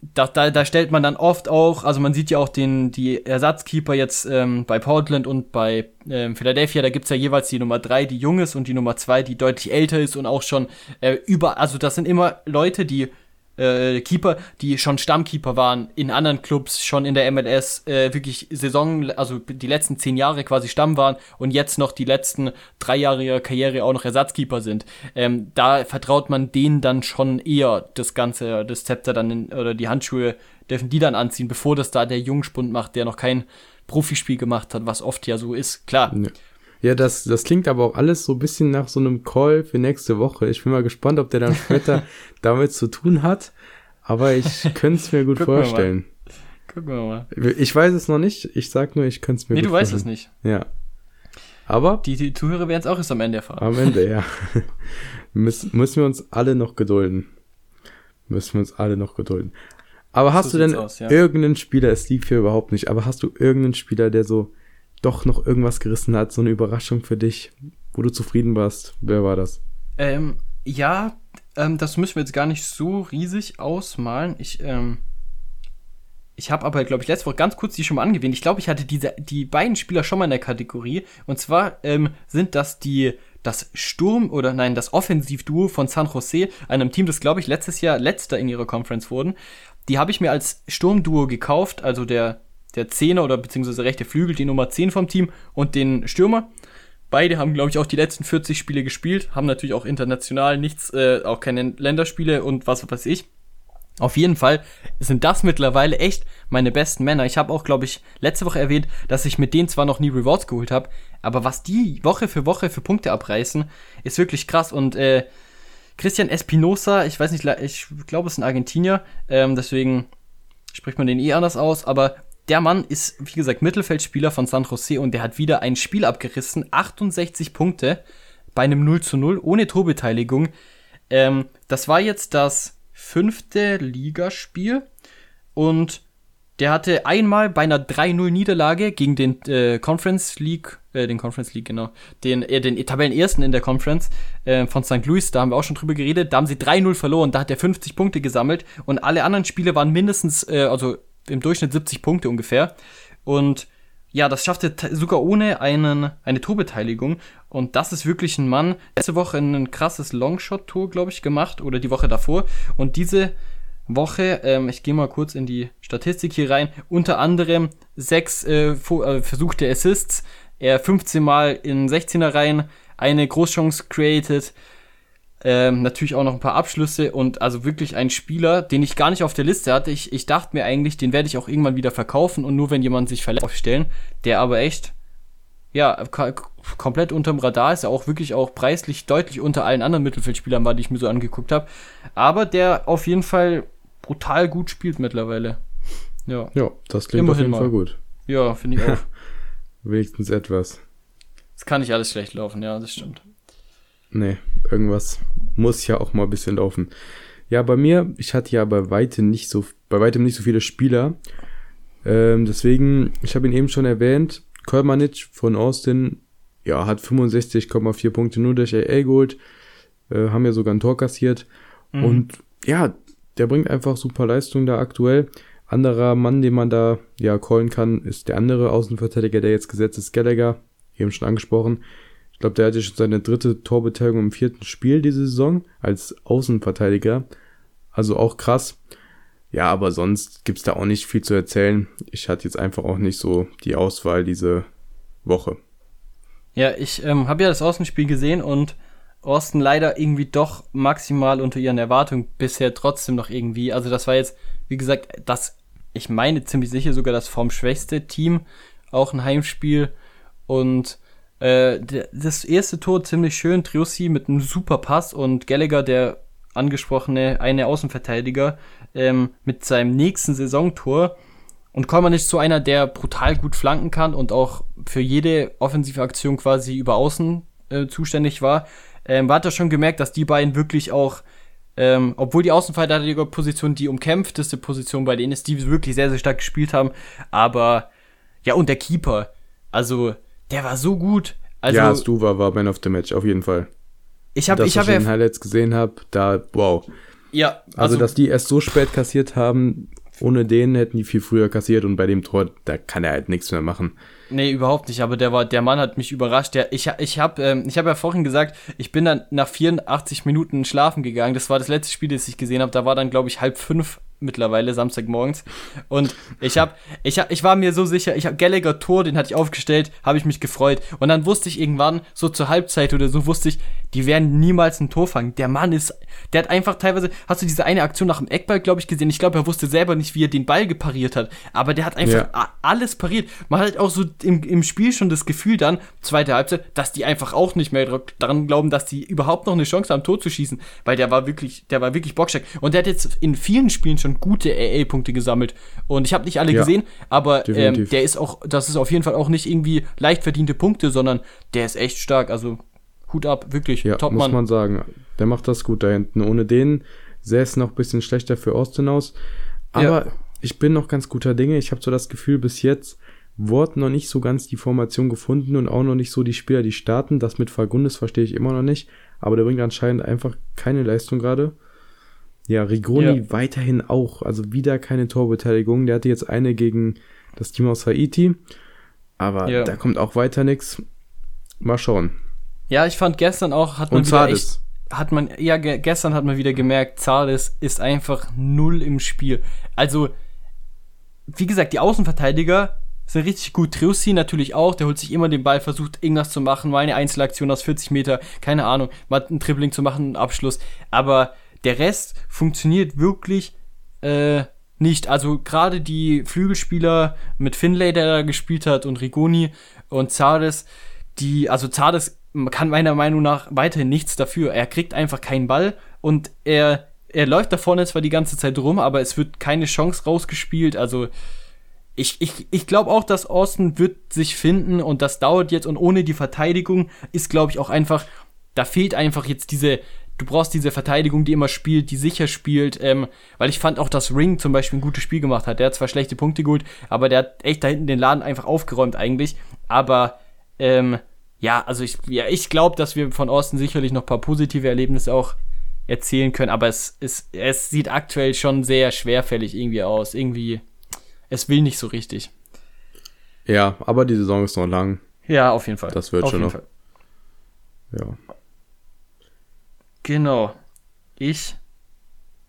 da, da, da stellt man dann oft auch, also man sieht ja auch den, die Ersatzkeeper jetzt ähm, bei Portland und bei ähm, Philadelphia, da gibt's ja jeweils die Nummer drei, die jung ist und die Nummer zwei, die deutlich älter ist und auch schon äh, über, also das sind immer Leute, die äh, Keeper, die schon Stammkeeper waren in anderen Clubs, schon in der MLS, äh, wirklich Saison, also die letzten zehn Jahre quasi Stamm waren und jetzt noch die letzten drei Jahre ihrer Karriere auch noch Ersatzkeeper sind. Ähm, da vertraut man denen dann schon eher das Ganze, das Zepter dann in, oder die Handschuhe dürfen die dann anziehen, bevor das da der Jungspund macht, der noch kein Profispiel gemacht hat, was oft ja so ist. Klar, ja. Ja, das, das klingt aber auch alles so ein bisschen nach so einem Call für nächste Woche. Ich bin mal gespannt, ob der dann später damit zu tun hat. Aber ich könnte es mir gut vorstellen. Gucken wir mal. Ich weiß es noch nicht. Ich sag nur, ich könnte es mir nee, gut vorstellen. Nee, du weißt es nicht. Ja. Aber. Die, die Zuhörer werden es auch erst am Ende erfahren. Am Ende, ja. Müssen, müssen wir uns alle noch gedulden. Müssen wir uns alle noch gedulden. Aber hast so du denn aus, ja. irgendeinen Spieler, es liegt hier überhaupt nicht, aber hast du irgendeinen Spieler, der so doch noch irgendwas gerissen hat, so eine Überraschung für dich, wo du zufrieden warst. Wer war das? Ähm, ja, ähm, das müssen wir jetzt gar nicht so riesig ausmalen. Ich, ähm, ich habe aber, glaube ich, letzte Woche ganz kurz die schon mal angewähnt. Ich glaube, ich hatte diese, die beiden Spieler schon mal in der Kategorie. Und zwar ähm, sind das die das Sturm oder nein, das Offensivduo von San Jose, einem Team, das glaube ich letztes Jahr letzter in ihrer Conference wurden. Die habe ich mir als Sturmduo gekauft, also der der Zehner oder beziehungsweise rechte Flügel, die Nummer 10 vom Team und den Stürmer. Beide haben, glaube ich, auch die letzten 40 Spiele gespielt, haben natürlich auch international nichts, äh, auch keine Länderspiele und was weiß ich. Auf jeden Fall sind das mittlerweile echt meine besten Männer. Ich habe auch, glaube ich, letzte Woche erwähnt, dass ich mit denen zwar noch nie Rewards geholt habe, aber was die Woche für Woche für Punkte abreißen, ist wirklich krass. Und äh, Christian Espinosa, ich weiß nicht, ich glaube, es ist ein Argentinier, ähm, deswegen spricht man den eh anders aus, aber der Mann ist, wie gesagt, Mittelfeldspieler von San Jose und der hat wieder ein Spiel abgerissen. 68 Punkte bei einem 0 zu 0 ohne Torbeteiligung. Ähm, das war jetzt das fünfte Ligaspiel und der hatte einmal bei einer 3-0 Niederlage gegen den äh, Conference League, äh, den Conference League, genau, den, äh, den Tabellenersten in der Conference äh, von St. Louis, da haben wir auch schon drüber geredet, da haben sie 3-0 verloren, da hat er 50 Punkte gesammelt und alle anderen Spiele waren mindestens, äh, also im Durchschnitt 70 Punkte ungefähr. Und ja, das schaffte sogar ohne einen, eine Torbeteiligung. Und das ist wirklich ein Mann. Letzte Woche ein krasses Longshot-Tor, glaube ich, gemacht. Oder die Woche davor. Und diese Woche, ähm, ich gehe mal kurz in die Statistik hier rein, unter anderem sechs äh, äh, versuchte Assists, er 15 Mal in 16er Reihen, eine Großchance created, ähm, natürlich auch noch ein paar Abschlüsse und also wirklich ein Spieler, den ich gar nicht auf der Liste hatte. Ich, ich dachte mir eigentlich, den werde ich auch irgendwann wieder verkaufen und nur wenn jemand sich verletzt aufstellen. Der aber echt, ja, komplett unterm Radar ist, er auch wirklich auch preislich deutlich unter allen anderen Mittelfeldspielern war, die ich mir so angeguckt habe. Aber der auf jeden Fall brutal gut spielt mittlerweile. Ja, ja das klingt Immerhin auf jeden mal. Fall gut. Ja, finde ich auch. Wenigstens etwas. Es kann nicht alles schlecht laufen, ja, das stimmt. Nee, irgendwas muss ja auch mal ein bisschen laufen. Ja, bei mir, ich hatte ja bei weitem nicht so, bei weitem nicht so viele Spieler. Ähm, deswegen, ich habe ihn eben schon erwähnt, Kolmanic von Austin, ja, hat 65,4 Punkte nur durch AA geholt, äh, haben ja sogar ein Tor kassiert. Mhm. Und ja, der bringt einfach super Leistung da aktuell. Anderer Mann, den man da ja callen kann, ist der andere Außenverteidiger, der jetzt gesetzt ist, Gallagher, eben schon angesprochen. Ich glaube, der hatte schon seine dritte Torbeteiligung im vierten Spiel diese Saison als Außenverteidiger. Also auch krass. Ja, aber sonst gibt's da auch nicht viel zu erzählen. Ich hatte jetzt einfach auch nicht so die Auswahl diese Woche. Ja, ich ähm, habe ja das Außenspiel gesehen und Austin leider irgendwie doch maximal unter ihren Erwartungen bisher trotzdem noch irgendwie. Also das war jetzt, wie gesagt, das, ich meine ziemlich sicher sogar das formschwächste Team, auch ein Heimspiel und äh, das erste Tor ziemlich schön, Triossi mit einem super Pass und Gallagher, der angesprochene eine Außenverteidiger, ähm, mit seinem nächsten Saisontor Und Kollmann ist so einer, der brutal gut flanken kann und auch für jede offensive Aktion quasi über Außen äh, zuständig war. Ähm, hat er schon gemerkt, dass die beiden wirklich auch, ähm, obwohl die Außenverteidiger-Position die umkämpfteste Position bei denen ist, die wirklich sehr, sehr stark gespielt haben. Aber ja, und der Keeper, also der war so gut. Also, ja, Stuva war Man of the Match, auf jeden Fall. Ich habe, ich habe ja Highlights gesehen habe, da wow. Ja, also, also dass die erst so spät kassiert haben, ohne den hätten die viel früher kassiert und bei dem Tor, da kann er halt nichts mehr machen. Nee, überhaupt nicht, aber der war der Mann hat mich überrascht. Der ich ich habe ähm, ich habe ja vorhin gesagt, ich bin dann nach 84 Minuten schlafen gegangen. Das war das letzte Spiel, das ich gesehen habe. Da war dann glaube ich halb fünf mittlerweile Samstagmorgens. Und ich habe ich hab, ich war mir so sicher, ich habe Gallagher Tor, den hatte ich aufgestellt, habe ich mich gefreut. Und dann wusste ich irgendwann so zur Halbzeit oder so wusste ich, die werden niemals ein Tor fangen. Der Mann ist der hat einfach teilweise hast du diese eine Aktion nach dem Eckball glaube ich gesehen. Ich glaube, er wusste selber nicht, wie er den Ball gepariert hat, aber der hat einfach ja. alles pariert. Man hat auch so im, im Spiel schon das Gefühl dann zweite Halbzeit, dass die einfach auch nicht mehr daran glauben, dass die überhaupt noch eine Chance haben Tor zu schießen, weil der war wirklich der war wirklich bockstark und der hat jetzt in vielen Spielen schon schon gute AA-Punkte gesammelt. Und ich habe nicht alle ja, gesehen, aber ähm, der ist auch, das ist auf jeden Fall auch nicht irgendwie leicht verdiente Punkte, sondern der ist echt stark. Also Hut ab, wirklich. Ja, top muss man sagen. Der macht das gut da hinten. Ohne den sähe es noch ein bisschen schlechter für Austin aus. Aber ja. ich bin noch ganz guter Dinge. Ich habe so das Gefühl, bis jetzt wurde noch nicht so ganz die Formation gefunden und auch noch nicht so die Spieler, die starten. Das mit Fagundes verstehe ich immer noch nicht. Aber der bringt anscheinend einfach keine Leistung gerade. Ja, Rigoni ja. weiterhin auch. Also wieder keine Torbeteiligung. Der hatte jetzt eine gegen das Team aus Haiti. Aber ja. da kommt auch weiter nichts. Mal schauen. Ja, ich fand gestern auch, hat man Und wieder echt, hat man, ja, ge gestern hat man wieder gemerkt, Zales ist einfach null im Spiel. Also, wie gesagt, die Außenverteidiger sind richtig gut. Triussi natürlich auch, der holt sich immer den Ball, versucht irgendwas zu machen, mal eine Einzelaktion aus 40 Meter, keine Ahnung, mal einen Dribbling zu machen, einen Abschluss. Aber der Rest funktioniert wirklich äh, nicht. Also gerade die Flügelspieler mit Finlay, der da gespielt hat, und Rigoni und Zardes, die, also Zardes kann meiner Meinung nach weiterhin nichts dafür. Er kriegt einfach keinen Ball und er, er läuft da vorne zwar die ganze Zeit rum, aber es wird keine Chance rausgespielt. Also ich, ich, ich glaube auch, dass Austin wird sich finden und das dauert jetzt und ohne die Verteidigung ist, glaube ich, auch einfach, da fehlt einfach jetzt diese, du brauchst diese Verteidigung, die immer spielt, die sicher spielt, ähm, weil ich fand auch, dass Ring zum Beispiel ein gutes Spiel gemacht hat. Der hat zwar schlechte Punkte geholt, aber der hat echt da hinten den Laden einfach aufgeräumt eigentlich. Aber ähm, ja, also ich, ja, ich glaube, dass wir von Austin sicherlich noch ein paar positive Erlebnisse auch erzählen können, aber es, es, es sieht aktuell schon sehr schwerfällig irgendwie aus. Irgendwie, es will nicht so richtig. Ja, aber die Saison ist noch lang. Ja, auf jeden Fall. Das wird auf schon noch. Fall. Ja. Genau. Ich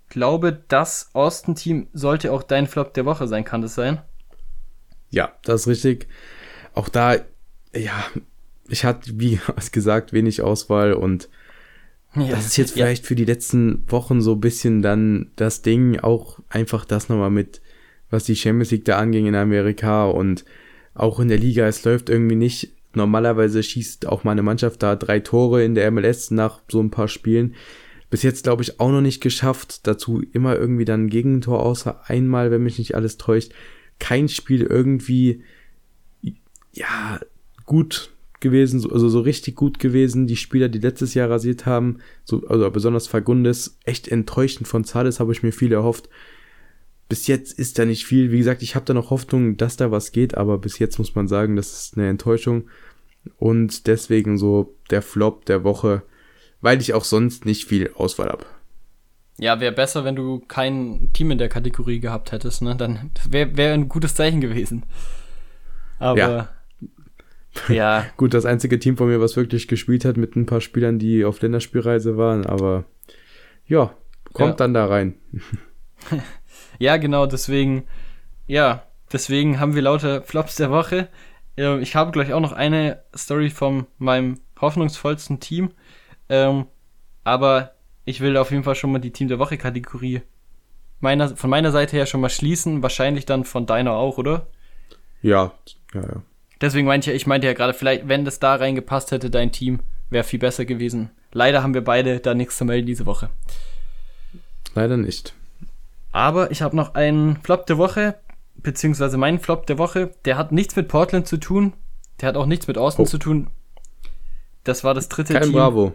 glaube, das Austin-Team sollte auch dein Flop der Woche sein, kann das sein? Ja, das ist richtig. Auch da, ja, ich hatte, wie gesagt, wenig Auswahl und ja, das ist jetzt ja. vielleicht für die letzten Wochen so ein bisschen dann das Ding, auch einfach das nochmal mit, was die Champions League da anging in Amerika und auch in der Liga, es läuft irgendwie nicht Normalerweise schießt auch meine Mannschaft da drei Tore in der MLS nach so ein paar Spielen. Bis jetzt, glaube ich, auch noch nicht geschafft. Dazu immer irgendwie dann ein Gegentor, außer einmal, wenn mich nicht alles täuscht. Kein Spiel irgendwie, ja, gut gewesen, also so richtig gut gewesen. Die Spieler, die letztes Jahr rasiert haben, so, also besonders Fagundes, echt enttäuschend von Zales habe ich mir viel erhofft bis jetzt ist da nicht viel. Wie gesagt, ich habe da noch Hoffnung, dass da was geht, aber bis jetzt muss man sagen, das ist eine Enttäuschung. Und deswegen so der Flop der Woche, weil ich auch sonst nicht viel Auswahl habe. Ja, wäre besser, wenn du kein Team in der Kategorie gehabt hättest, ne? Dann wäre wär ein gutes Zeichen gewesen. Aber ja. Ja. Gut, das einzige Team von mir, was wirklich gespielt hat mit ein paar Spielern, die auf Länderspielreise waren, aber ja, kommt ja. dann da rein. Ja, genau, deswegen, ja, deswegen haben wir lauter Flops der Woche. Ähm, ich habe gleich auch noch eine Story von meinem hoffnungsvollsten Team. Ähm, aber ich will auf jeden Fall schon mal die Team der Woche Kategorie meiner, von meiner Seite her schon mal schließen. Wahrscheinlich dann von deiner auch, oder? Ja, ja, ja. Deswegen meinte ich, ich meinte ja gerade, vielleicht, wenn das da reingepasst hätte, dein Team, wäre viel besser gewesen. Leider haben wir beide da nichts zu melden diese Woche. Leider nicht. Aber ich habe noch einen Flop der Woche. beziehungsweise mein Flop der Woche, der hat nichts mit Portland zu tun. Der hat auch nichts mit Austin oh. zu tun. Das war das dritte Kein Team. Bravo.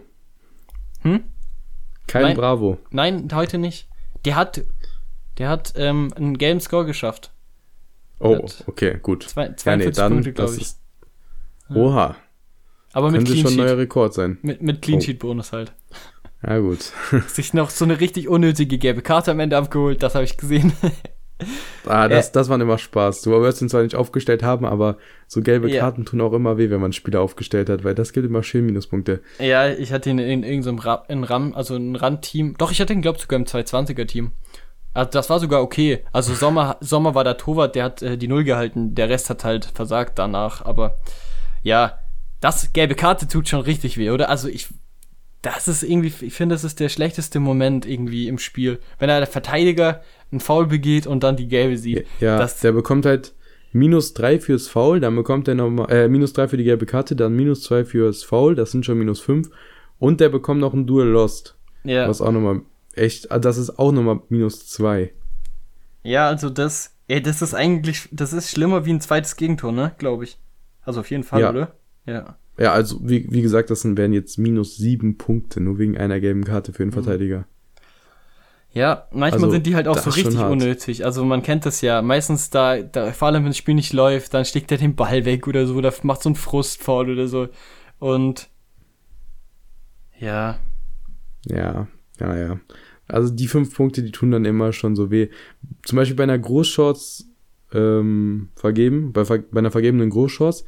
Hm? Kein nein, Bravo. Nein, heute nicht. Der hat, der hat ähm, einen gelben Score geschafft. Oh, okay, gut. Zwei, 42 ja, nee, dann, Punkte, glaube ich. Ist, oha. Aber mit Clean schon ein neuer Rekord sein. Mit, mit Clean oh. Sheet Bonus halt. Ja, gut. Sich noch so eine richtig unnötige gelbe Karte am Ende abgeholt, das habe ich gesehen. ah, das, äh, das waren immer Spaß. Du wirst ihn zwar nicht aufgestellt haben, aber so gelbe ja. Karten tun auch immer weh, wenn man Spieler aufgestellt hat, weil das gibt immer schön Minuspunkte. Ja, ich hatte ihn in irgendeinem Ra Ram, also ein Randteam. Doch, ich hatte ihn, glaube ich, sogar im 220er-Team. Also das war sogar okay. Also Sommer, Sommer war der Torwart, der hat äh, die Null gehalten. Der Rest hat halt versagt danach. Aber ja, das gelbe Karte tut schon richtig weh, oder? Also ich, das ist irgendwie, ich finde, das ist der schlechteste Moment irgendwie im Spiel. Wenn der Verteidiger einen Foul begeht und dann die gelbe sieht. Ja, das, der bekommt halt minus drei fürs Foul, dann bekommt er nochmal, äh, minus drei für die gelbe Karte, dann minus zwei fürs Foul, das sind schon minus fünf. Und der bekommt noch ein Dual Lost. Ja. Was auch nochmal echt, ah, das ist auch nochmal minus zwei. Ja, also das, ey, das ist eigentlich, das ist schlimmer wie ein zweites Gegentor, ne, glaube ich. Also auf jeden Fall, ja. oder? Ja. Ja, also wie, wie gesagt, das wären jetzt minus sieben Punkte, nur wegen einer gelben Karte für den mhm. Verteidiger. Ja, manchmal also, sind die halt auch so richtig unnötig. Also man kennt das ja. Meistens da, da, vor allem wenn das Spiel nicht läuft, dann schlägt er den Ball weg oder so, da macht so ein Frustfall oder so. Und ja. Ja, ja, ja. Also die fünf Punkte, die tun dann immer schon so weh. Zum Beispiel bei einer Großshorts ähm, vergeben, bei, bei einer vergebenen Großshorts,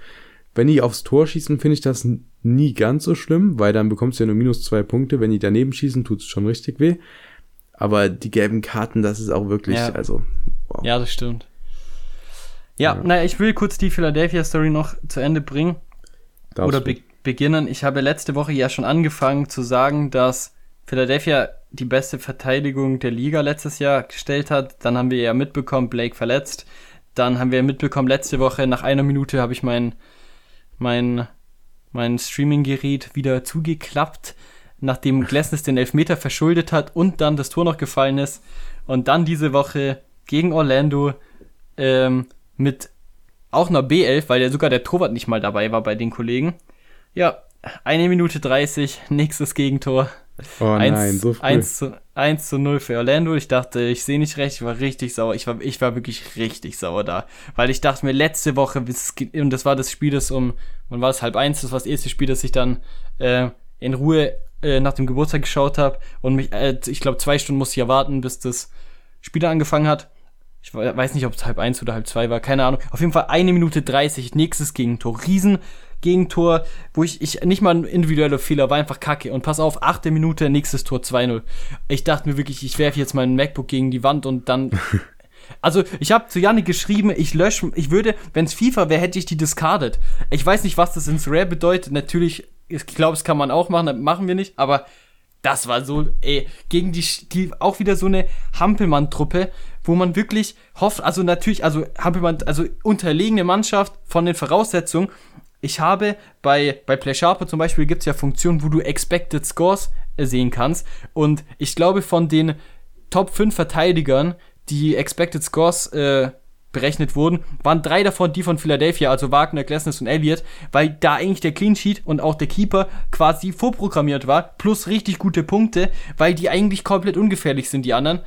wenn die aufs Tor schießen, finde ich das nie ganz so schlimm, weil dann bekommst du ja nur minus zwei Punkte. Wenn die daneben schießen, tut es schon richtig weh. Aber die gelben Karten, das ist auch wirklich, ja. also. Wow. Ja, das stimmt. Ja, ja, naja, ich will kurz die Philadelphia Story noch zu Ende bringen. Darfst oder be beginnen. Ich habe letzte Woche ja schon angefangen zu sagen, dass Philadelphia die beste Verteidigung der Liga letztes Jahr gestellt hat. Dann haben wir ja mitbekommen, Blake verletzt. Dann haben wir mitbekommen, letzte Woche nach einer Minute habe ich mein, mein, mein Streaming-Gerät wieder zugeklappt, nachdem Glessnes den Elfmeter verschuldet hat und dann das Tor noch gefallen ist. Und dann diese Woche gegen Orlando ähm, mit auch einer B11, weil ja sogar der Torwart nicht mal dabei war bei den Kollegen. Ja, eine Minute 30, nächstes Gegentor. Oh 1, nein, so früh. 1 zu, 1 zu 0 für Orlando. Ich dachte, ich sehe nicht recht, ich war richtig sauer. Ich war, ich war wirklich richtig sauer da. Weil ich dachte mir, letzte Woche, und das war das Spiel, das um, wann war es, halb eins, das war das erste Spiel, das ich dann äh, in Ruhe äh, nach dem Geburtstag geschaut habe. Und mich, äh, ich glaube, zwei Stunden musste ich erwarten, bis das Spiel angefangen hat. Ich weiß nicht, ob es halb eins oder halb zwei war, keine Ahnung. Auf jeden Fall eine Minute 30, nächstes Gegentor. Riesen Gegentor, wo ich, ich nicht mal ein individueller Fehler, war einfach kacke. Und pass auf, achte Minute, nächstes Tor 2-0. Ich dachte mir wirklich, ich werfe jetzt mein MacBook gegen die Wand und dann. Also, ich habe zu Janik geschrieben, ich lösche, ich würde, wenn es FIFA wäre, hätte ich die discarded. Ich weiß nicht, was das ins Rare bedeutet. Natürlich, ich glaube, das kann man auch machen, das machen wir nicht, aber das war so, ey, gegen die, die auch wieder so eine Hampelmann-Truppe, wo man wirklich hofft, also natürlich, also Hampelmann, also unterlegene Mannschaft von den Voraussetzungen, ich habe bei, bei Play Sharper zum Beispiel gibt es ja Funktionen, wo du Expected Scores sehen kannst. Und ich glaube, von den Top 5 Verteidigern, die Expected Scores äh, berechnet wurden, waren drei davon die von Philadelphia, also Wagner, Glessness und Elliott, weil da eigentlich der Clean Sheet und auch der Keeper quasi vorprogrammiert war, plus richtig gute Punkte, weil die eigentlich komplett ungefährlich sind, die anderen.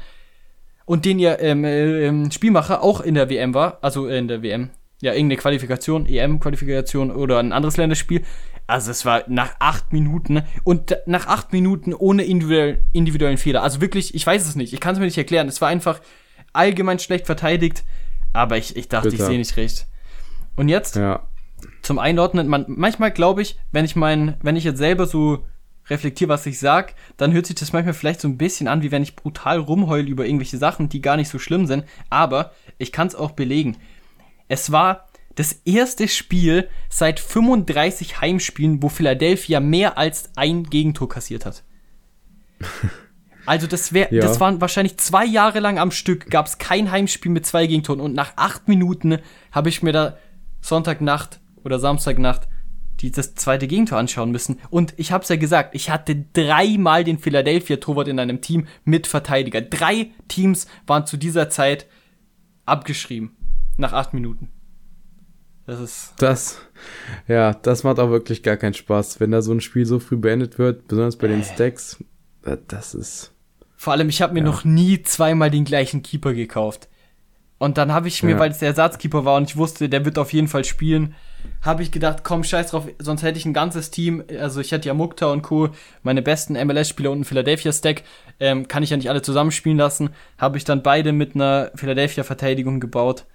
Und den ihr ähm, äh, Spielmacher auch in der WM war, also in der WM, ja, irgendeine Qualifikation, EM-Qualifikation oder ein anderes Länderspiel. Also es war nach acht Minuten und nach acht Minuten ohne individuell, individuellen Fehler. Also wirklich, ich weiß es nicht, ich kann es mir nicht erklären. Es war einfach allgemein schlecht verteidigt, aber ich, ich dachte, Bitter. ich sehe nicht recht. Und jetzt ja. zum Einordnen, man, manchmal glaube ich, wenn ich mein, wenn ich jetzt selber so reflektiere, was ich sag, dann hört sich das manchmal vielleicht so ein bisschen an, wie wenn ich brutal rumheule über irgendwelche Sachen, die gar nicht so schlimm sind. Aber ich kann es auch belegen. Es war das erste Spiel seit 35 Heimspielen, wo Philadelphia mehr als ein Gegentor kassiert hat. Also das wäre, ja. das waren wahrscheinlich zwei Jahre lang am Stück, gab es kein Heimspiel mit zwei Gegentoren und nach acht Minuten habe ich mir da Sonntagnacht oder Samstagnacht das zweite Gegentor anschauen müssen. Und ich habe es ja gesagt, ich hatte dreimal den Philadelphia Torwart in einem Team mit Verteidiger. Drei Teams waren zu dieser Zeit abgeschrieben. Nach acht Minuten. Das ist. Das, ja, das macht auch wirklich gar keinen Spaß, wenn da so ein Spiel so früh beendet wird, besonders bei den äh. Stacks. Das ist. Vor allem, ich habe mir ja. noch nie zweimal den gleichen Keeper gekauft. Und dann habe ich mir, ja. weil es der Ersatzkeeper war und ich wusste, der wird auf jeden Fall spielen, habe ich gedacht, komm, scheiß drauf, sonst hätte ich ein ganzes Team, also ich hätte ja Mukta und Co., meine besten MLS-Spieler und ein Philadelphia-Stack, ähm, kann ich ja nicht alle zusammenspielen lassen, habe ich dann beide mit einer Philadelphia-Verteidigung gebaut.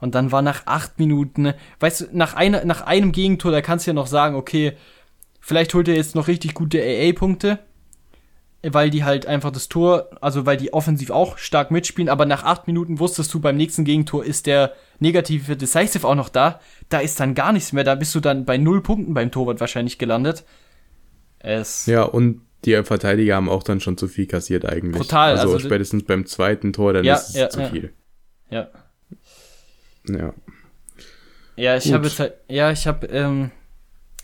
Und dann war nach acht Minuten, weißt du, nach, einer, nach einem Gegentor, da kannst du ja noch sagen, okay, vielleicht holt er jetzt noch richtig gute AA-Punkte, weil die halt einfach das Tor, also weil die offensiv auch stark mitspielen, aber nach acht Minuten wusstest du, beim nächsten Gegentor ist der negative Decisive auch noch da, da ist dann gar nichts mehr, da bist du dann bei null Punkten beim Torwart wahrscheinlich gelandet. Es ja, und die Verteidiger haben auch dann schon zu viel kassiert eigentlich. Total. Also, also spätestens beim zweiten Tor, dann ja, ist es ja, zu ja. viel. Ja. Ja. Ja, ich habe jetzt halt, ja, ich habe, ähm,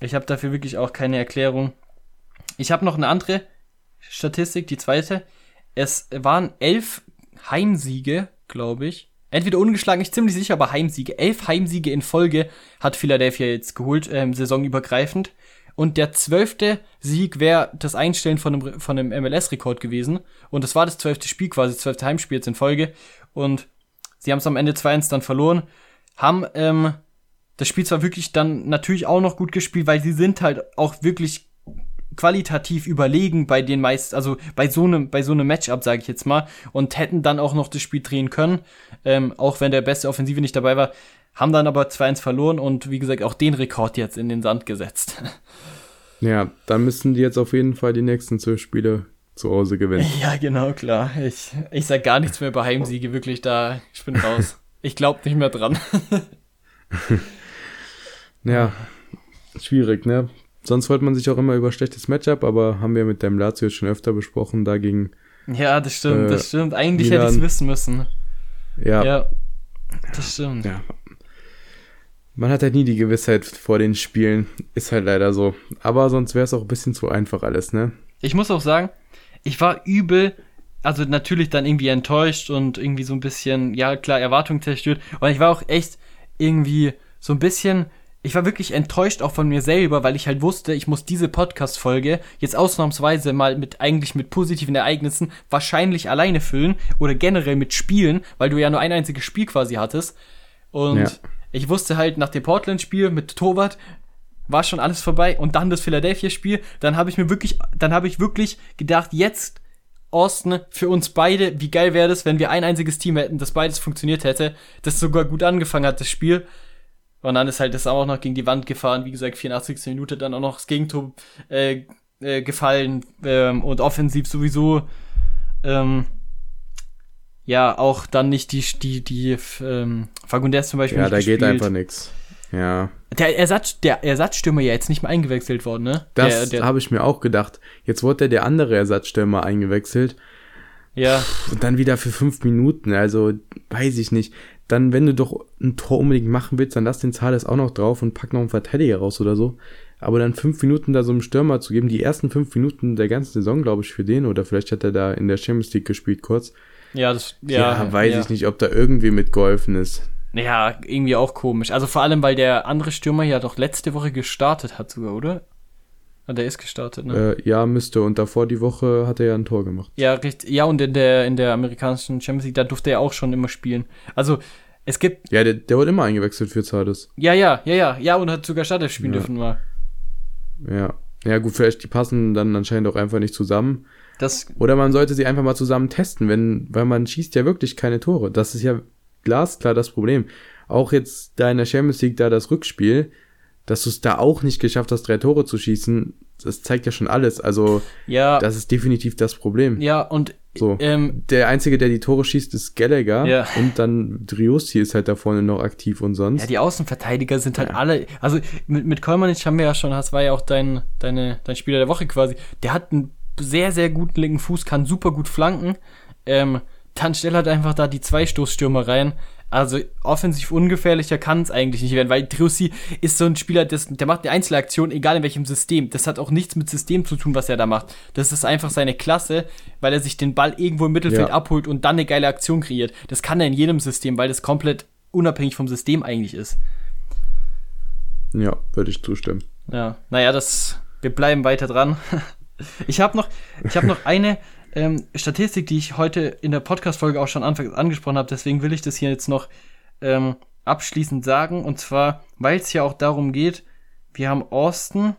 ich habe dafür wirklich auch keine Erklärung. Ich habe noch eine andere Statistik, die zweite. Es waren elf Heimsiege, glaube ich. Entweder ungeschlagen, ich ziemlich sicher, aber Heimsiege. Elf Heimsiege in Folge hat Philadelphia jetzt geholt, ähm, saisonübergreifend. Und der zwölfte Sieg wäre das Einstellen von einem, von einem MLS-Rekord gewesen. Und das war das zwölfte Spiel quasi, das zwölfte Heimspiel jetzt in Folge. Und sie haben es am Ende 2-1 dann verloren. Haben ähm, das Spiel zwar wirklich dann natürlich auch noch gut gespielt, weil sie sind halt auch wirklich qualitativ überlegen bei den meisten, also bei so einem, bei so einem Matchup, sage ich jetzt mal, und hätten dann auch noch das Spiel drehen können, ähm, auch wenn der beste Offensive nicht dabei war, haben dann aber 2-1 verloren und wie gesagt auch den Rekord jetzt in den Sand gesetzt. Ja, dann müssen die jetzt auf jeden Fall die nächsten zwölf Spiele zu Hause gewinnen. Ja, genau, klar. Ich, ich sag gar nichts mehr über Heimsiege, wirklich da, ich bin raus. ich glaube nicht mehr dran. ja, schwierig, ne? Sonst freut man sich auch immer über schlechtes Matchup, aber haben wir mit dem Lazio schon öfter besprochen, dagegen. Ja, das stimmt, äh, das stimmt. Eigentlich Milan, hätte ich es wissen müssen. Ja. Ja, das stimmt. Ja. Man hat halt nie die Gewissheit vor den Spielen. Ist halt leider so. Aber sonst wäre es auch ein bisschen zu einfach alles, ne? Ich muss auch sagen, ich war übel, also natürlich dann irgendwie enttäuscht und irgendwie so ein bisschen, ja klar, Erwartungen zerstört. Und ich war auch echt irgendwie so ein bisschen ich war wirklich enttäuscht auch von mir selber, weil ich halt wusste, ich muss diese Podcast-Folge jetzt ausnahmsweise mal mit eigentlich mit positiven Ereignissen wahrscheinlich alleine füllen oder generell mit Spielen, weil du ja nur ein einziges Spiel quasi hattest. Und ja. ich wusste halt nach dem Portland-Spiel mit Torwart war schon alles vorbei und dann das Philadelphia-Spiel, dann habe ich mir wirklich, dann habe ich wirklich gedacht, jetzt Austin, für uns beide, wie geil wäre das, wenn wir ein einziges Team hätten, das beides funktioniert hätte, das sogar gut angefangen hat, das Spiel. Und dann ist halt das auch noch gegen die Wand gefahren. Wie gesagt, 84. Minute dann auch noch das Gegentor äh, äh, gefallen ähm, und offensiv sowieso ähm, ja auch dann nicht die die die ähm, Fagundes zum Beispiel. Ja, da gespielt. geht einfach nichts. Ja. Der Ersatz der Ersatzstürmer ja jetzt nicht mehr eingewechselt worden, ne? Das habe ich mir auch gedacht. Jetzt wurde der andere Ersatzstürmer eingewechselt. Ja. Und dann wieder für fünf Minuten. Also weiß ich nicht dann, wenn du doch ein Tor unbedingt machen willst, dann lass den Zahles auch noch drauf und pack noch einen Verteidiger raus oder so. Aber dann fünf Minuten da so einem Stürmer zu geben, die ersten fünf Minuten der ganzen Saison, glaube ich, für den, oder vielleicht hat er da in der Champions League gespielt kurz. Ja, das, ja. Ja, weiß ja. ich nicht, ob da irgendwie mitgeholfen ist. Ja, irgendwie auch komisch. Also vor allem, weil der andere Stürmer ja doch letzte Woche gestartet hat sogar, oder? Ah, der ist gestartet, ne? Äh, ja, müsste. Und davor die Woche hat er ja ein Tor gemacht. Ja, richtig. Ja, und in der, in der amerikanischen Champions League, da durfte er auch schon immer spielen. Also, es gibt. Ja, der, der wird immer eingewechselt für Zardes. Ja, ja, ja, ja. Ja, und hat sogar Startelf spielen ja. dürfen mal. Ja. Ja, gut, vielleicht die passen dann anscheinend auch einfach nicht zusammen. Das Oder man sollte sie einfach mal zusammen testen, wenn, weil man schießt ja wirklich keine Tore. Das ist ja glasklar das Problem. Auch jetzt da in der Champions League da das Rückspiel, dass du es da auch nicht geschafft hast, drei Tore zu schießen, das zeigt ja schon alles. Also, ja. das ist definitiv das Problem. Ja, und so. Ähm, der Einzige, der die Tore schießt, ist Gallagher. Ja. Und dann Driussi ist halt da vorne noch aktiv und sonst. Ja, die Außenverteidiger sind halt ja. alle. Also mit, mit Kolmanitsch haben wir ja schon, das war ja auch dein, deine, dein Spieler der Woche quasi. Der hat einen sehr, sehr guten linken Fuß, kann super gut flanken. Ähm, dann stellt halt einfach da die zwei Stoßstürmer rein. Also offensiv ungefährlicher kann es eigentlich nicht werden, weil Driussi ist so ein Spieler, das, der macht eine Einzelaktion, egal in welchem System. Das hat auch nichts mit System zu tun, was er da macht. Das ist einfach seine Klasse, weil er sich den Ball irgendwo im Mittelfeld ja. abholt und dann eine geile Aktion kreiert. Das kann er in jedem System, weil das komplett unabhängig vom System eigentlich ist. Ja, würde ich zustimmen. Ja, naja, das, wir bleiben weiter dran. Ich habe noch, ich habe noch eine ähm, Statistik, die ich heute in der Podcast-Folge auch schon anfangs angesprochen habe, deswegen will ich das hier jetzt noch ähm, abschließend sagen. Und zwar, weil es ja auch darum geht, wir haben Austin,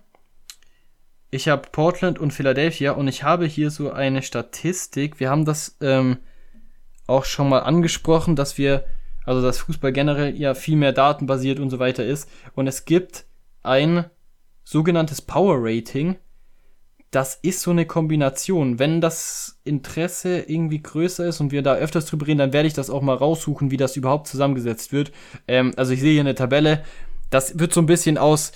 ich habe Portland und Philadelphia und ich habe hier so eine Statistik. Wir haben das ähm, auch schon mal angesprochen, dass wir, also dass Fußball generell ja viel mehr datenbasiert und so weiter ist. Und es gibt ein sogenanntes Power Rating. Das ist so eine Kombination. Wenn das Interesse irgendwie größer ist und wir da öfters drüber reden, dann werde ich das auch mal raussuchen, wie das überhaupt zusammengesetzt wird. Ähm, also ich sehe hier eine Tabelle. Das wird so ein bisschen aus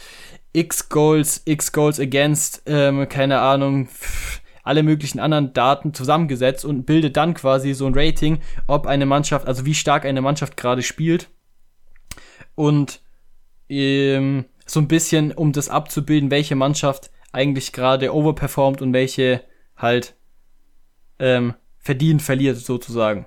X Goals, X Goals against, ähm, keine Ahnung, pff, alle möglichen anderen Daten zusammengesetzt und bildet dann quasi so ein Rating, ob eine Mannschaft, also wie stark eine Mannschaft gerade spielt. Und ähm, so ein bisschen, um das abzubilden, welche Mannschaft eigentlich gerade overperformt und welche halt ähm, verdient verliert sozusagen.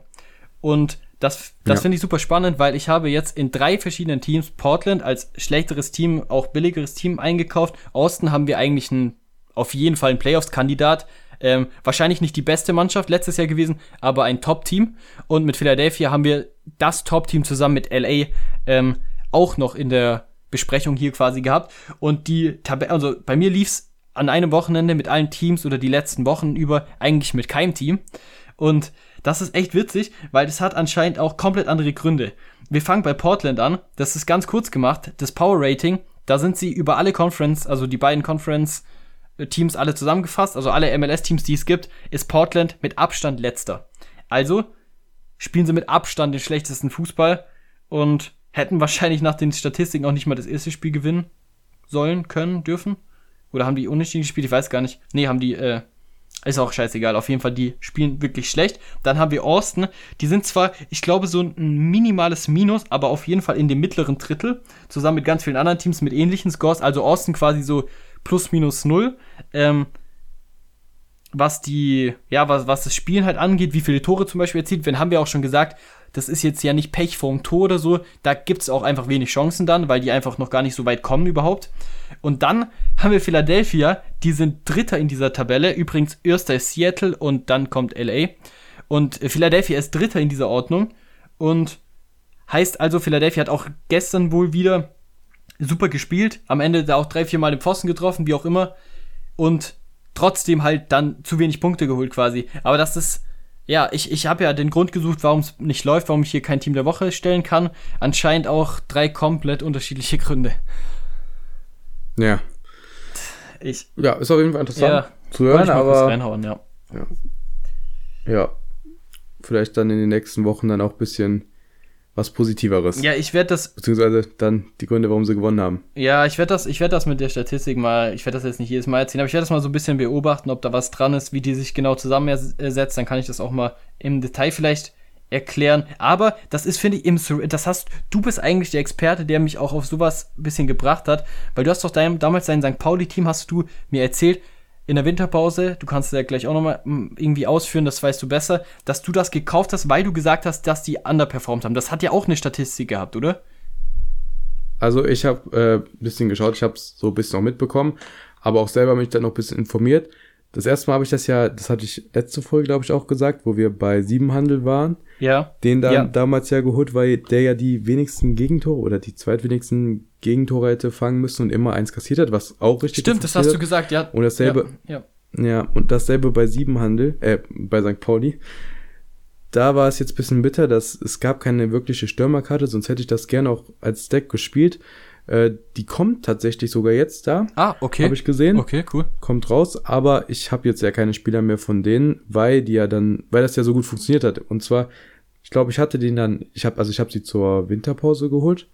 Und das, das ja. finde ich super spannend, weil ich habe jetzt in drei verschiedenen Teams Portland als schlechteres Team, auch billigeres Team eingekauft. Austin haben wir eigentlich einen, auf jeden Fall einen Playoffs-Kandidat. Ähm, wahrscheinlich nicht die beste Mannschaft letztes Jahr gewesen, aber ein Top-Team. Und mit Philadelphia haben wir das Top-Team zusammen mit LA ähm, auch noch in der Besprechung hier quasi gehabt. Und die Tabelle, also bei mir lief's an einem Wochenende mit allen Teams oder die letzten Wochen über eigentlich mit keinem Team. Und das ist echt witzig, weil das hat anscheinend auch komplett andere Gründe. Wir fangen bei Portland an. Das ist ganz kurz gemacht. Das Power Rating, da sind sie über alle Conference, also die beiden Conference Teams alle zusammengefasst, also alle MLS Teams, die es gibt, ist Portland mit Abstand letzter. Also spielen sie mit Abstand den schlechtesten Fußball und hätten wahrscheinlich nach den Statistiken auch nicht mal das erste Spiel gewinnen sollen, können, dürfen. Oder haben die unentschieden gespielt? Ich weiß gar nicht. Nee, haben die äh, ist auch scheißegal. Auf jeden Fall, die spielen wirklich schlecht. Dann haben wir Austin. Die sind zwar, ich glaube, so ein minimales Minus, aber auf jeden Fall in dem mittleren Drittel. Zusammen mit ganz vielen anderen Teams mit ähnlichen Scores. Also Austin quasi so plus minus null. Ähm, was die, ja, was, was das Spielen halt angeht, wie viele Tore zum Beispiel erzielt, wenn haben wir auch schon gesagt, das ist jetzt ja nicht Pech vorm Tor oder so. Da gibt es auch einfach wenig Chancen dann, weil die einfach noch gar nicht so weit kommen überhaupt. Und dann haben wir Philadelphia, die sind Dritter in dieser Tabelle. Übrigens, erster ist Seattle und dann kommt LA. Und Philadelphia ist Dritter in dieser Ordnung. Und heißt also, Philadelphia hat auch gestern wohl wieder super gespielt. Am Ende da auch drei, vier Mal den Pfosten getroffen, wie auch immer. Und trotzdem halt dann zu wenig Punkte geholt quasi. Aber das ist ja, ich, ich habe ja den Grund gesucht, warum es nicht läuft, warum ich hier kein Team der Woche stellen kann. Anscheinend auch drei komplett unterschiedliche Gründe. Ja. Ich, ja, ist auf jeden Fall interessant ja, zu hören, aber. Reinhauen, ja. ja. Ja. Vielleicht dann in den nächsten Wochen dann auch ein bisschen was Positiveres. Ja, ich werde das. Beziehungsweise dann die Gründe, warum sie gewonnen haben. Ja, ich werde das, ich werde das mit der Statistik mal, ich werde das jetzt nicht jedes Mal erzählen, aber ich werde das mal so ein bisschen beobachten, ob da was dran ist, wie die sich genau zusammensetzt. Dann kann ich das auch mal im Detail vielleicht erklären. Aber das ist, finde ich, im das hast du bist eigentlich der Experte, der mich auch auf sowas ein bisschen gebracht hat, weil du hast doch dein, damals dein St. Pauli-Team, hast du mir erzählt, in der Winterpause, du kannst ja gleich auch nochmal hm, irgendwie ausführen, das weißt du besser, dass du das gekauft hast, weil du gesagt hast, dass die underperformed haben. Das hat ja auch eine Statistik gehabt, oder? Also ich habe äh, ein bisschen geschaut, ich habe es so ein bisschen auch mitbekommen, aber auch selber mich dann noch ein bisschen informiert. Das erste Mal habe ich das ja, das hatte ich letzte Folge, glaube ich, auch gesagt, wo wir bei Siebenhandel waren. Ja. Den dann ja. damals ja geholt, weil der ja die wenigsten Gegentore oder die zweitwenigsten Gegentore hätte fangen müssen und immer eins kassiert hat, was auch richtig Stimmt, das hast hat. du gesagt, ja. Und dasselbe, ja, ja. ja, und dasselbe bei Siebenhandel, äh, bei St. Pauli. Da war es jetzt ein bisschen bitter, dass es gab keine wirkliche Stürmerkarte, sonst hätte ich das gerne auch als Deck gespielt. Äh, die kommt tatsächlich sogar jetzt da. Ah, okay. Habe ich gesehen. Okay, cool. Kommt raus, aber ich habe jetzt ja keine Spieler mehr von denen, weil die ja dann, weil das ja so gut funktioniert hat. Und zwar, ich glaube, ich hatte den dann, ich habe, also ich habe sie zur Winterpause geholt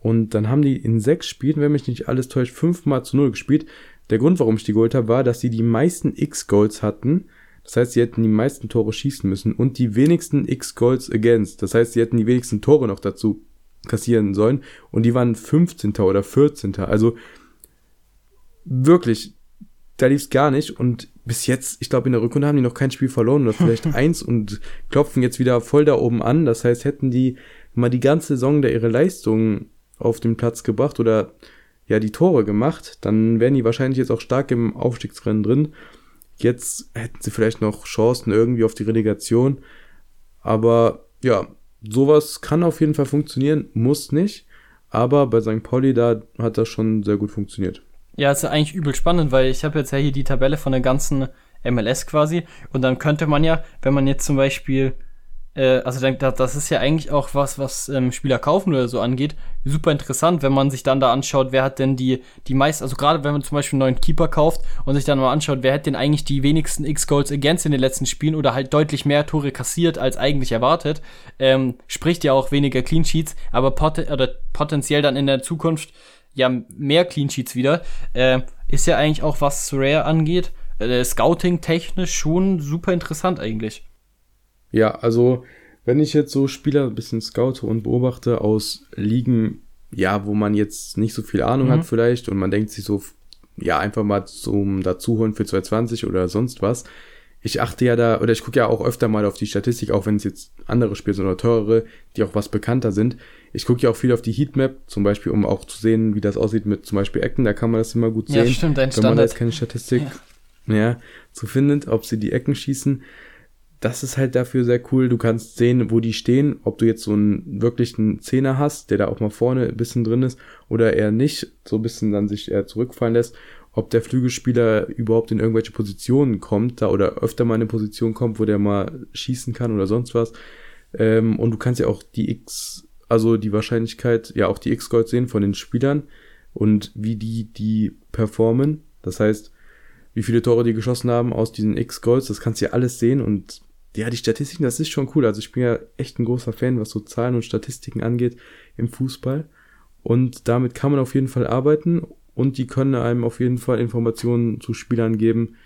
und dann haben die in sechs Spielen, wenn mich nicht alles täuscht, fünfmal zu null gespielt. Der Grund, warum ich die geholt habe, war, dass sie die meisten X-Goals hatten. Das heißt, sie hätten die meisten Tore schießen müssen und die wenigsten X-Goals against. Das heißt, sie hätten die wenigsten Tore noch dazu kassieren sollen. Und die waren 15. oder 14. Also wirklich, da lief es gar nicht. Und bis jetzt, ich glaube, in der Rückrunde haben die noch kein Spiel verloren oder vielleicht eins und klopfen jetzt wieder voll da oben an. Das heißt, hätten die mal die ganze Saison da ihre Leistungen auf den Platz gebracht oder ja die Tore gemacht, dann wären die wahrscheinlich jetzt auch stark im Aufstiegsrennen drin. Jetzt hätten sie vielleicht noch Chancen irgendwie auf die Relegation. Aber ja, sowas kann auf jeden Fall funktionieren, muss nicht. Aber bei St. Pauli, da hat das schon sehr gut funktioniert. Ja, ist ja eigentlich übel spannend, weil ich habe jetzt ja hier die Tabelle von der ganzen MLS quasi. Und dann könnte man ja, wenn man jetzt zum Beispiel äh, also das ist ja eigentlich auch was, was ähm, Spieler kaufen oder so angeht, super interessant, wenn man sich dann da anschaut, wer hat denn die, die meisten, also gerade wenn man zum Beispiel einen neuen Keeper kauft und sich dann mal anschaut, wer hat denn eigentlich die wenigsten X-Goals against in den letzten Spielen oder halt deutlich mehr Tore kassiert als eigentlich erwartet, ähm, spricht ja auch weniger Clean Sheets, aber pot oder potenziell dann in der Zukunft ja mehr Clean Sheets wieder, äh, ist ja eigentlich auch was Rare angeht, äh, Scouting technisch schon super interessant eigentlich. Ja, also wenn ich jetzt so Spieler ein bisschen scoute und beobachte aus Ligen, ja, wo man jetzt nicht so viel Ahnung mhm. hat vielleicht und man denkt sich so, ja, einfach mal zum Dazuholen für 220 oder sonst was. Ich achte ja da, oder ich gucke ja auch öfter mal auf die Statistik, auch wenn es jetzt andere Spiele sind oder teurere, die auch was bekannter sind. Ich gucke ja auch viel auf die Heatmap, zum Beispiel, um auch zu sehen, wie das aussieht mit zum Beispiel Ecken, da kann man das immer gut sehen. Ja, stimmt, ein Wenn man da jetzt keine Statistik ja. ja, so findet, ob sie die Ecken schießen das ist halt dafür sehr cool. Du kannst sehen, wo die stehen, ob du jetzt so einen wirklichen Zehner hast, der da auch mal vorne ein bisschen drin ist, oder eher nicht, so ein bisschen dann sich eher zurückfallen lässt, ob der Flügelspieler überhaupt in irgendwelche Positionen kommt, da oder öfter mal in eine Position kommt, wo der mal schießen kann oder sonst was. Ähm, und du kannst ja auch die X, also die Wahrscheinlichkeit, ja auch die X-Gold sehen von den Spielern und wie die die performen. Das heißt, wie viele Tore die geschossen haben aus diesen X-Goals, das kannst du ja alles sehen und ja, die Statistiken, das ist schon cool. Also ich bin ja echt ein großer Fan, was so Zahlen und Statistiken angeht im Fußball. Und damit kann man auf jeden Fall arbeiten und die können einem auf jeden Fall Informationen zu Spielern geben,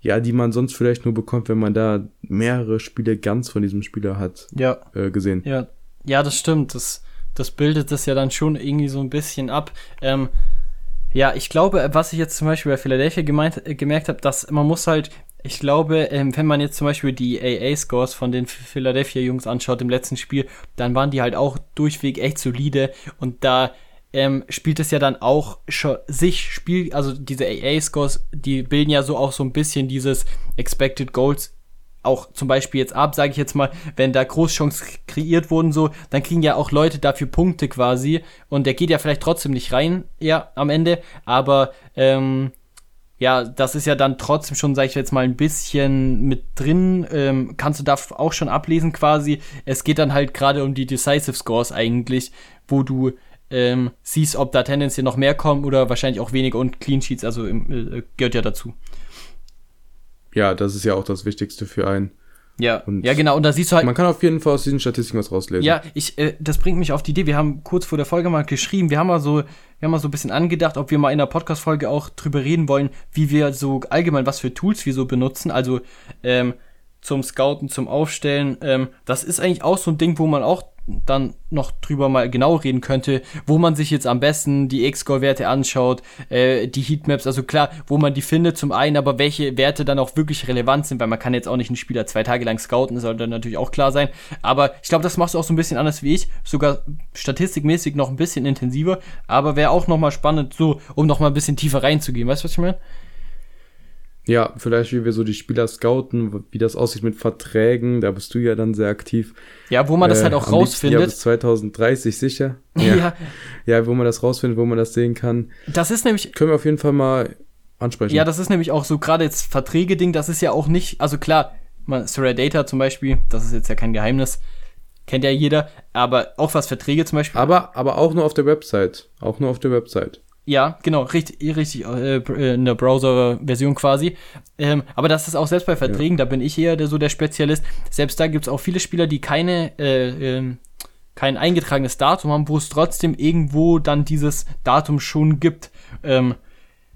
ja, die man sonst vielleicht nur bekommt, wenn man da mehrere Spiele ganz von diesem Spieler hat ja. äh, gesehen. Ja, ja, das stimmt. Das, das bildet das ja dann schon irgendwie so ein bisschen ab. Ähm, ja, ich glaube, was ich jetzt zum Beispiel bei Philadelphia gemeint, äh, gemerkt habe, dass man muss halt ich glaube, ähm, wenn man jetzt zum Beispiel die AA-Scores von den Philadelphia-Jungs anschaut im letzten Spiel, dann waren die halt auch durchweg echt solide. Und da ähm, spielt es ja dann auch schon sich Spiel, also diese AA-Scores, die bilden ja so auch so ein bisschen dieses Expected Goals auch zum Beispiel jetzt ab, sage ich jetzt mal, wenn da Großchancen kreiert wurden, so, dann kriegen ja auch Leute dafür Punkte quasi. Und der geht ja vielleicht trotzdem nicht rein, ja, am Ende, aber ähm, ja, das ist ja dann trotzdem schon, sag ich jetzt mal, ein bisschen mit drin. Ähm, kannst du da auch schon ablesen quasi. Es geht dann halt gerade um die Decisive Scores eigentlich, wo du ähm, siehst, ob da tendenziell noch mehr kommen oder wahrscheinlich auch weniger und Clean Sheets, also äh, gehört ja dazu. Ja, das ist ja auch das Wichtigste für einen. Ja, und ja genau, und da siehst du halt. Man kann auf jeden Fall aus diesen Statistiken was rauslesen. Ja, ich, äh, das bringt mich auf die Idee. Wir haben kurz vor der Folge mal geschrieben, wir haben mal so, wir haben mal so ein bisschen angedacht, ob wir mal in der Podcast-Folge auch drüber reden wollen, wie wir so allgemein, was für Tools wir so benutzen. Also ähm, zum Scouten, zum Aufstellen. Ähm, das ist eigentlich auch so ein Ding, wo man auch dann noch drüber mal genau reden könnte, wo man sich jetzt am besten die X-Score-Werte anschaut, äh, die Heatmaps, also klar, wo man die findet zum einen, aber welche Werte dann auch wirklich relevant sind, weil man kann jetzt auch nicht einen Spieler zwei Tage lang scouten, sollte natürlich auch klar sein, aber ich glaube, das machst du auch so ein bisschen anders wie ich, sogar statistikmäßig noch ein bisschen intensiver, aber wäre auch nochmal spannend, so, um nochmal ein bisschen tiefer reinzugehen, weißt du, was ich meine? Ja, vielleicht wie wir so die Spieler scouten, wie das aussieht mit Verträgen, da bist du ja dann sehr aktiv. Ja, wo man das halt auch äh, rausfindet. Ja, bis 2030 sicher. Ja. ja. ja. wo man das rausfindet, wo man das sehen kann. Das ist nämlich. Können wir auf jeden Fall mal ansprechen. Ja, das ist nämlich auch so gerade jetzt Verträge-Ding, das ist ja auch nicht, also klar, man, Data zum Beispiel, das ist jetzt ja kein Geheimnis, kennt ja jeder, aber auch was Verträge zum Beispiel. Aber, aber auch nur auf der Website. Auch nur auf der Website. Ja, genau, richtig, richtig äh, äh in der Browser-Version quasi. Ähm, aber das ist auch selbst bei Verträgen, ja. da bin ich eher der, so der Spezialist. Selbst da gibt es auch viele Spieler, die keine, äh, äh, kein eingetragenes Datum haben, wo es trotzdem irgendwo dann dieses Datum schon gibt. Ähm,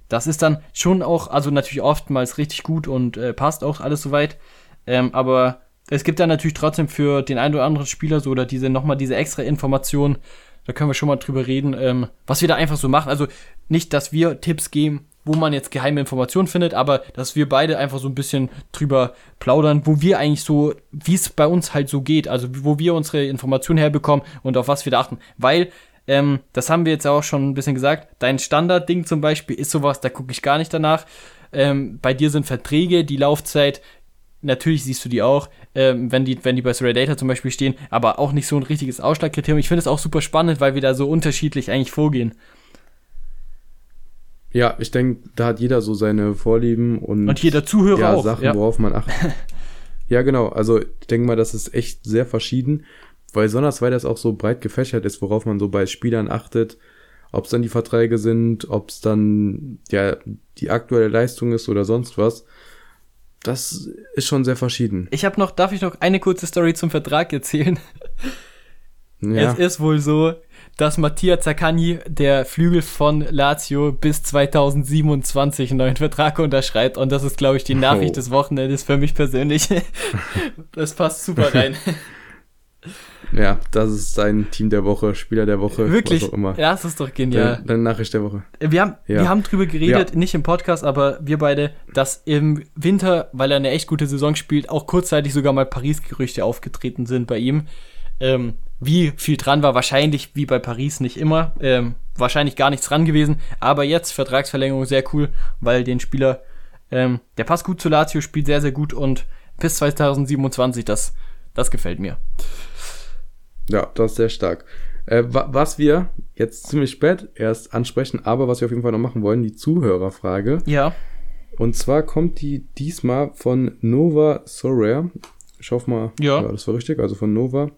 das ist dann schon auch, also natürlich oftmals richtig gut und äh, passt auch alles soweit. Ähm, aber es gibt dann natürlich trotzdem für den einen oder anderen Spieler so oder diese nochmal diese extra Information, da können wir schon mal drüber reden, ähm, was wir da einfach so machen. Also nicht, dass wir Tipps geben, wo man jetzt geheime Informationen findet, aber dass wir beide einfach so ein bisschen drüber plaudern, wo wir eigentlich so, wie es bei uns halt so geht, also wo wir unsere Informationen herbekommen und auf was wir da achten. Weil, ähm, das haben wir jetzt auch schon ein bisschen gesagt, dein Standardding zum Beispiel ist sowas, da gucke ich gar nicht danach. Ähm, bei dir sind Verträge, die Laufzeit, natürlich siehst du die auch, ähm, wenn, die, wenn die bei Surrey Data zum Beispiel stehen, aber auch nicht so ein richtiges Ausschlagkriterium. Ich finde es auch super spannend, weil wir da so unterschiedlich eigentlich vorgehen. Ja, ich denke, da hat jeder so seine Vorlieben und, und jeder Zuhörer ja, auch. Sachen, ja. worauf man achtet. ja, genau. Also ich denke mal, das ist echt sehr verschieden, weil besonders weil das auch so breit gefächert ist, worauf man so bei Spielern achtet, ob es dann die Verträge sind, ob es dann ja die aktuelle Leistung ist oder sonst was. Das ist schon sehr verschieden. Ich habe noch, darf ich noch eine kurze Story zum Vertrag erzählen? Ja. Es ist wohl so, dass Mattia Zaccagni, der Flügel von Lazio, bis 2027 einen neuen Vertrag unterschreibt. Und das ist, glaube ich, die Nachricht oh. des Wochenendes für mich persönlich. das passt super rein. Ja, das ist sein Team der Woche, Spieler der Woche. Wirklich? Das ist doch genial. Deine, deine Nachricht der Woche. Wir haben, ja. wir haben drüber geredet, ja. nicht im Podcast, aber wir beide, dass im Winter, weil er eine echt gute Saison spielt, auch kurzzeitig sogar mal Paris-Gerüchte aufgetreten sind bei ihm. Ähm, wie viel dran war, wahrscheinlich wie bei Paris nicht immer. Ähm, wahrscheinlich gar nichts dran gewesen. Aber jetzt Vertragsverlängerung sehr cool, weil den Spieler, ähm, der passt gut zu Lazio, spielt sehr, sehr gut und bis 2027, das, das gefällt mir. Ja, das ist sehr stark. Äh, was wir jetzt ziemlich spät erst ansprechen, aber was wir auf jeden Fall noch machen wollen, die Zuhörerfrage. Ja. Und zwar kommt die diesmal von Nova Sorare. Ich hoffe mal, ja. ja, das war richtig, also von Nova.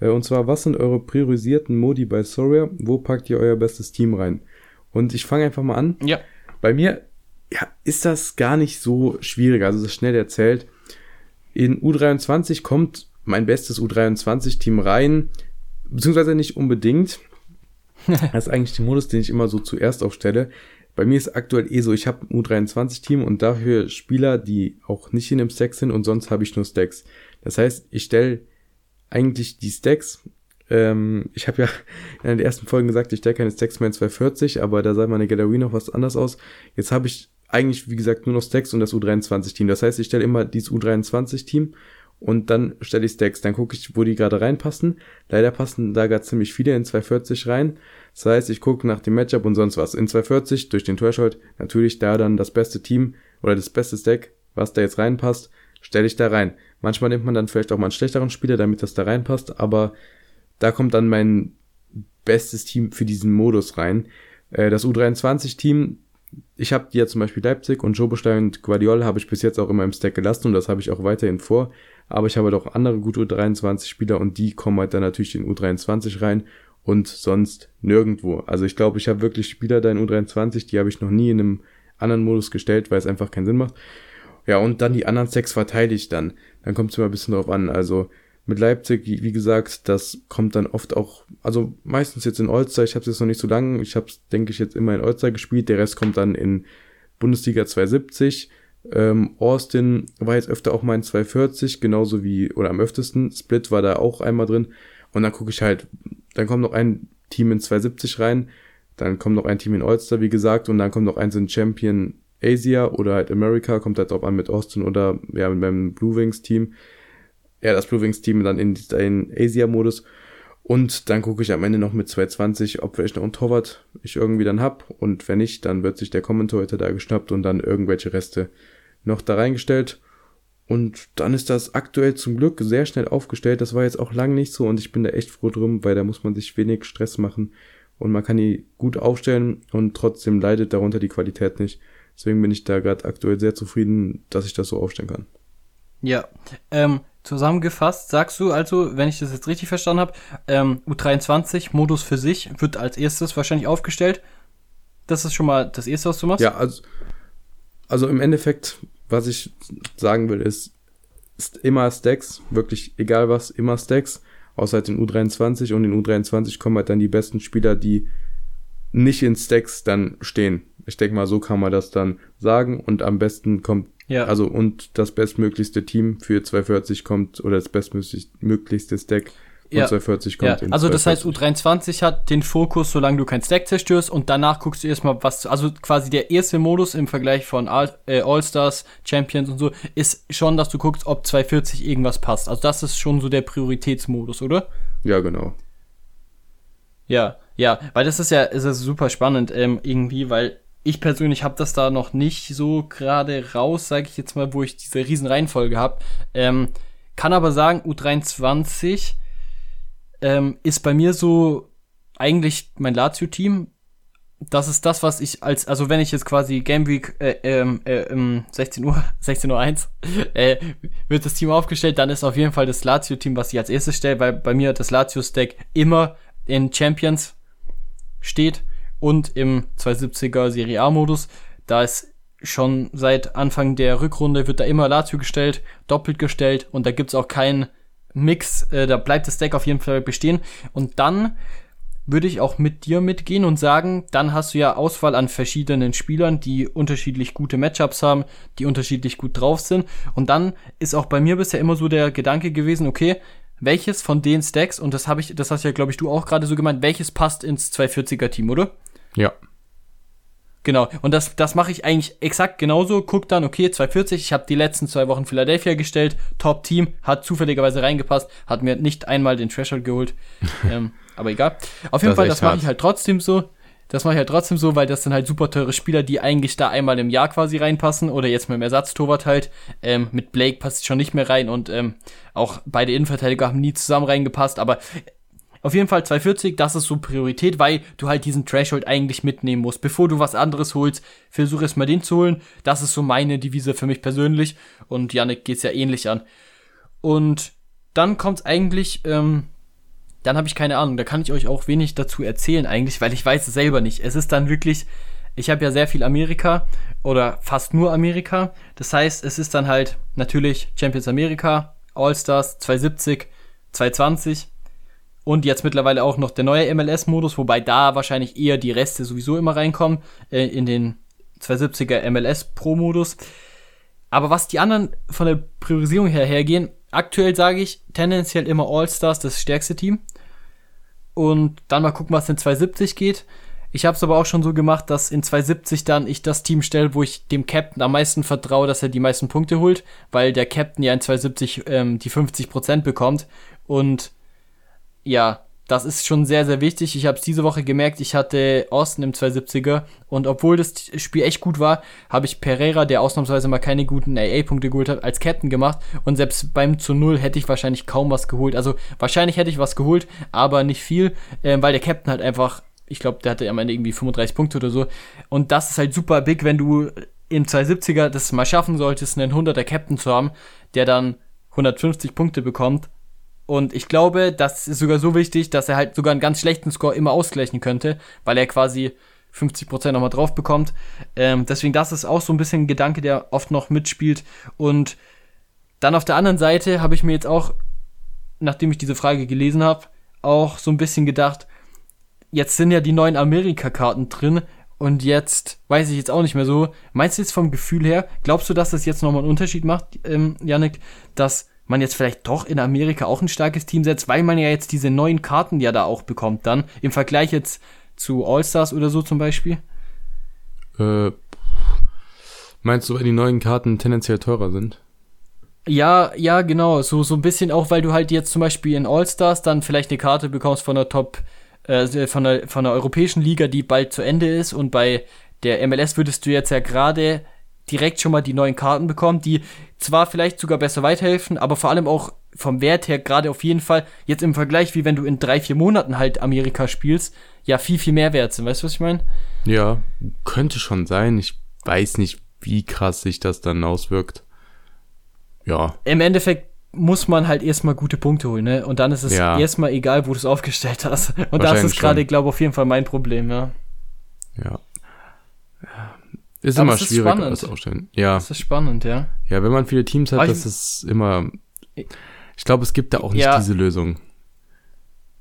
Äh, und zwar, was sind eure priorisierten Modi bei Soria? Wo packt ihr euer bestes Team rein? Und ich fange einfach mal an. Ja. Bei mir ja, ist das gar nicht so schwierig, also das ist schnell erzählt. In U23 kommt mein bestes U23-Team rein, beziehungsweise nicht unbedingt. das ist eigentlich der Modus, den ich immer so zuerst aufstelle. Bei mir ist aktuell eh so, ich habe ein U23-Team und dafür Spieler, die auch nicht in dem Stack sind und sonst habe ich nur Stacks. Das heißt, ich stelle eigentlich die Stacks. Ähm, ich habe ja in den ersten Folgen gesagt, ich stelle keine Stacks mehr in 240, aber da sah meine Galerie noch was anders aus. Jetzt habe ich eigentlich, wie gesagt, nur noch Stacks und das U23-Team. Das heißt, ich stelle immer dieses U23-Team und dann stelle ich Stacks. Dann gucke ich, wo die gerade reinpassen. Leider passen da gerade ziemlich viele in 240 rein. Das heißt, ich gucke nach dem Matchup und sonst was. In 240 durch den Threshold natürlich da dann das beste Team oder das beste Stack, was da jetzt reinpasst, stelle ich da rein. Manchmal nimmt man dann vielleicht auch mal einen schlechteren Spieler, damit das da reinpasst, aber da kommt dann mein bestes Team für diesen Modus rein. Äh, das U23-Team, ich habe ja zum Beispiel Leipzig und Jobostein und Guardiol habe ich bis jetzt auch immer im Stack gelassen und das habe ich auch weiterhin vor. Aber ich habe halt auch andere gute U23-Spieler und die kommen halt dann natürlich in U23 rein und sonst nirgendwo. Also ich glaube, ich habe wirklich Spieler da in U23, die habe ich noch nie in einem anderen Modus gestellt, weil es einfach keinen Sinn macht. Ja, und dann die anderen sechs verteile ich dann. Dann kommt es immer ein bisschen drauf an. Also mit Leipzig, wie gesagt, das kommt dann oft auch, also meistens jetzt in Olster, ich habe es jetzt noch nicht so lange, ich habe denke ich, jetzt immer in Olster gespielt, der Rest kommt dann in Bundesliga 270. Ähm, Austin war jetzt öfter auch mal in 240, genauso wie, oder am öftesten, Split war da auch einmal drin. Und dann gucke ich halt, dann kommt noch ein Team in 270 rein, dann kommt noch ein Team in Olster, wie gesagt, und dann kommt noch eins in Champion Asia oder halt America, kommt halt drauf an mit Austin oder ja, mit meinem Blue Wings Team. Ja, das Blue Wings Team dann in den Asia-Modus. Und dann gucke ich am Ende noch mit 220, ob noch ein Torwart ich irgendwie dann hab. Und wenn nicht, dann wird sich der Kommentator da geschnappt und dann irgendwelche Reste noch da reingestellt. Und dann ist das aktuell zum Glück sehr schnell aufgestellt. Das war jetzt auch lang nicht so und ich bin da echt froh drum, weil da muss man sich wenig Stress machen und man kann die gut aufstellen und trotzdem leidet darunter die Qualität nicht. Deswegen bin ich da gerade aktuell sehr zufrieden, dass ich das so aufstellen kann. Ja, ähm, zusammengefasst sagst du also, wenn ich das jetzt richtig verstanden habe, ähm, U23 Modus für sich wird als erstes wahrscheinlich aufgestellt. Das ist schon mal das erste, was du machst? Ja, also, also im Endeffekt, was ich sagen will, ist, ist immer Stacks, wirklich egal was, immer Stacks, außer halt den U23 und in U23 kommen halt dann die besten Spieler, die nicht in Stacks dann stehen. Ich denke mal, so kann man das dann sagen und am besten kommt, ja. also und das bestmöglichste Team für 240 kommt oder das bestmöglichste Stack ja. 240 kommt ja. Also das heißt, U23 hat den Fokus, solange du kein Stack zerstörst und danach guckst du erstmal, was, also quasi der erste Modus im Vergleich von All, äh, All-Stars, Champions und so, ist schon, dass du guckst, ob 240 irgendwas passt. Also das ist schon so der Prioritätsmodus, oder? Ja, genau. Ja, ja, weil das ist ja, ist ja super spannend ähm, irgendwie, weil ich persönlich habe das da noch nicht so gerade raus, sage ich jetzt mal, wo ich diese riesen Reihenfolge habe. Ähm, kann aber sagen, U23 ähm, ist bei mir so eigentlich mein Lazio-Team. Das ist das, was ich als, also wenn ich jetzt quasi Game Week äh, ähm, äh, 16 Uhr, 16 Uhr 1, äh, wird das Team aufgestellt, dann ist auf jeden Fall das Lazio-Team, was ich als erstes stelle, weil bei mir das Lazio-Stack immer in Champions steht und im 270er Serie A-Modus. Da ist schon seit Anfang der Rückrunde wird da immer Lazio gestellt, doppelt gestellt und da gibt's auch keinen Mix, äh, da bleibt das Deck auf jeden Fall bestehen. Und dann würde ich auch mit dir mitgehen und sagen, dann hast du ja Auswahl an verschiedenen Spielern, die unterschiedlich gute Matchups haben, die unterschiedlich gut drauf sind. Und dann ist auch bei mir bisher immer so der Gedanke gewesen, okay, welches von den Stacks, und das habe ich, das hast ja, glaube ich, du auch gerade so gemeint, welches passt ins 240er Team, oder? Ja. Genau, und das, das mache ich eigentlich exakt genauso. Guck dann, okay, 240, ich habe die letzten zwei Wochen Philadelphia gestellt, Top-Team, hat zufälligerweise reingepasst, hat mir nicht einmal den Threshold geholt. ähm, aber egal. Auf jeden das Fall, das mache ich halt trotzdem so. Das mache ich halt trotzdem so, weil das sind halt super teure Spieler, die eigentlich da einmal im Jahr quasi reinpassen oder jetzt mit dem Ersatztorwart halt. Ähm, mit Blake passt schon nicht mehr rein und ähm, auch beide Innenverteidiger haben nie zusammen reingepasst, aber auf jeden Fall 240, das ist so Priorität, weil du halt diesen Threshold eigentlich mitnehmen musst. Bevor du was anderes holst, versuch es mal den zu holen. Das ist so meine Devise für mich persönlich. Und Yannick geht's ja ähnlich an. Und dann kommt's eigentlich, ähm, dann habe ich keine Ahnung, da kann ich euch auch wenig dazu erzählen eigentlich, weil ich weiß es selber nicht. Es ist dann wirklich, ich habe ja sehr viel Amerika oder fast nur Amerika. Das heißt, es ist dann halt natürlich Champions Amerika, All-Stars 270, 220 und jetzt mittlerweile auch noch der neue MLS-Modus, wobei da wahrscheinlich eher die Reste sowieso immer reinkommen äh, in den 270er MLS Pro-Modus. Aber was die anderen von der Priorisierung her hergehen, aktuell sage ich tendenziell immer All-Stars das stärkste Team. Und dann mal gucken, was in 270 geht. Ich habe es aber auch schon so gemacht, dass in 270 dann ich das Team stelle, wo ich dem Captain am meisten vertraue, dass er die meisten Punkte holt, weil der Captain ja in 270 ähm, die 50% bekommt. Und ja, das ist schon sehr, sehr wichtig. Ich habe es diese Woche gemerkt, ich hatte Austin im 270er und obwohl das Spiel echt gut war, habe ich Pereira, der ausnahmsweise mal keine guten AA-Punkte geholt hat, als Captain gemacht und selbst beim zu Null hätte ich wahrscheinlich kaum was geholt. Also wahrscheinlich hätte ich was geholt, aber nicht viel, äh, weil der Captain halt einfach, ich glaube, der hatte am Ende irgendwie 35 Punkte oder so und das ist halt super big, wenn du im 270er das mal schaffen solltest, einen 100er Captain zu haben, der dann 150 Punkte bekommt und ich glaube, das ist sogar so wichtig, dass er halt sogar einen ganz schlechten Score immer ausgleichen könnte, weil er quasi 50% nochmal drauf bekommt. Ähm, deswegen, das ist auch so ein bisschen ein Gedanke, der oft noch mitspielt. Und dann auf der anderen Seite habe ich mir jetzt auch, nachdem ich diese Frage gelesen habe, auch so ein bisschen gedacht, jetzt sind ja die neuen Amerika-Karten drin und jetzt weiß ich jetzt auch nicht mehr so. Meinst du jetzt vom Gefühl her, glaubst du, dass das jetzt nochmal einen Unterschied macht, ähm, Yannick, dass man jetzt vielleicht doch in Amerika auch ein starkes Team setzt, weil man ja jetzt diese neuen Karten ja da auch bekommt dann, im Vergleich jetzt zu All-Stars oder so zum Beispiel? Äh, meinst du, weil die neuen Karten tendenziell teurer sind? Ja, ja, genau. So, so ein bisschen auch, weil du halt jetzt zum Beispiel in All-Stars dann vielleicht eine Karte bekommst von der Top, äh, von der, von der europäischen Liga, die bald zu Ende ist und bei der MLS würdest du jetzt ja gerade direkt schon mal die neuen Karten bekommen, die zwar vielleicht sogar besser weiterhelfen, aber vor allem auch vom Wert her gerade auf jeden Fall jetzt im Vergleich, wie wenn du in drei, vier Monaten halt Amerika spielst, ja viel, viel mehr wert sind. Weißt du, was ich meine? Ja, könnte schon sein. Ich weiß nicht, wie krass sich das dann auswirkt. Ja. Im Endeffekt muss man halt erstmal gute Punkte holen, ne? Und dann ist es ja. erstmal egal, wo du es aufgestellt hast. Und das ist gerade, glaube ich, auf jeden Fall mein Problem, ja. Ja. Ist Aber immer schwierig spannend. alles aufstellen. Ja. Das ist spannend, ja. Ja, wenn man viele Teams hat, das ist immer. Ich glaube, es gibt da auch nicht ja. diese Lösung.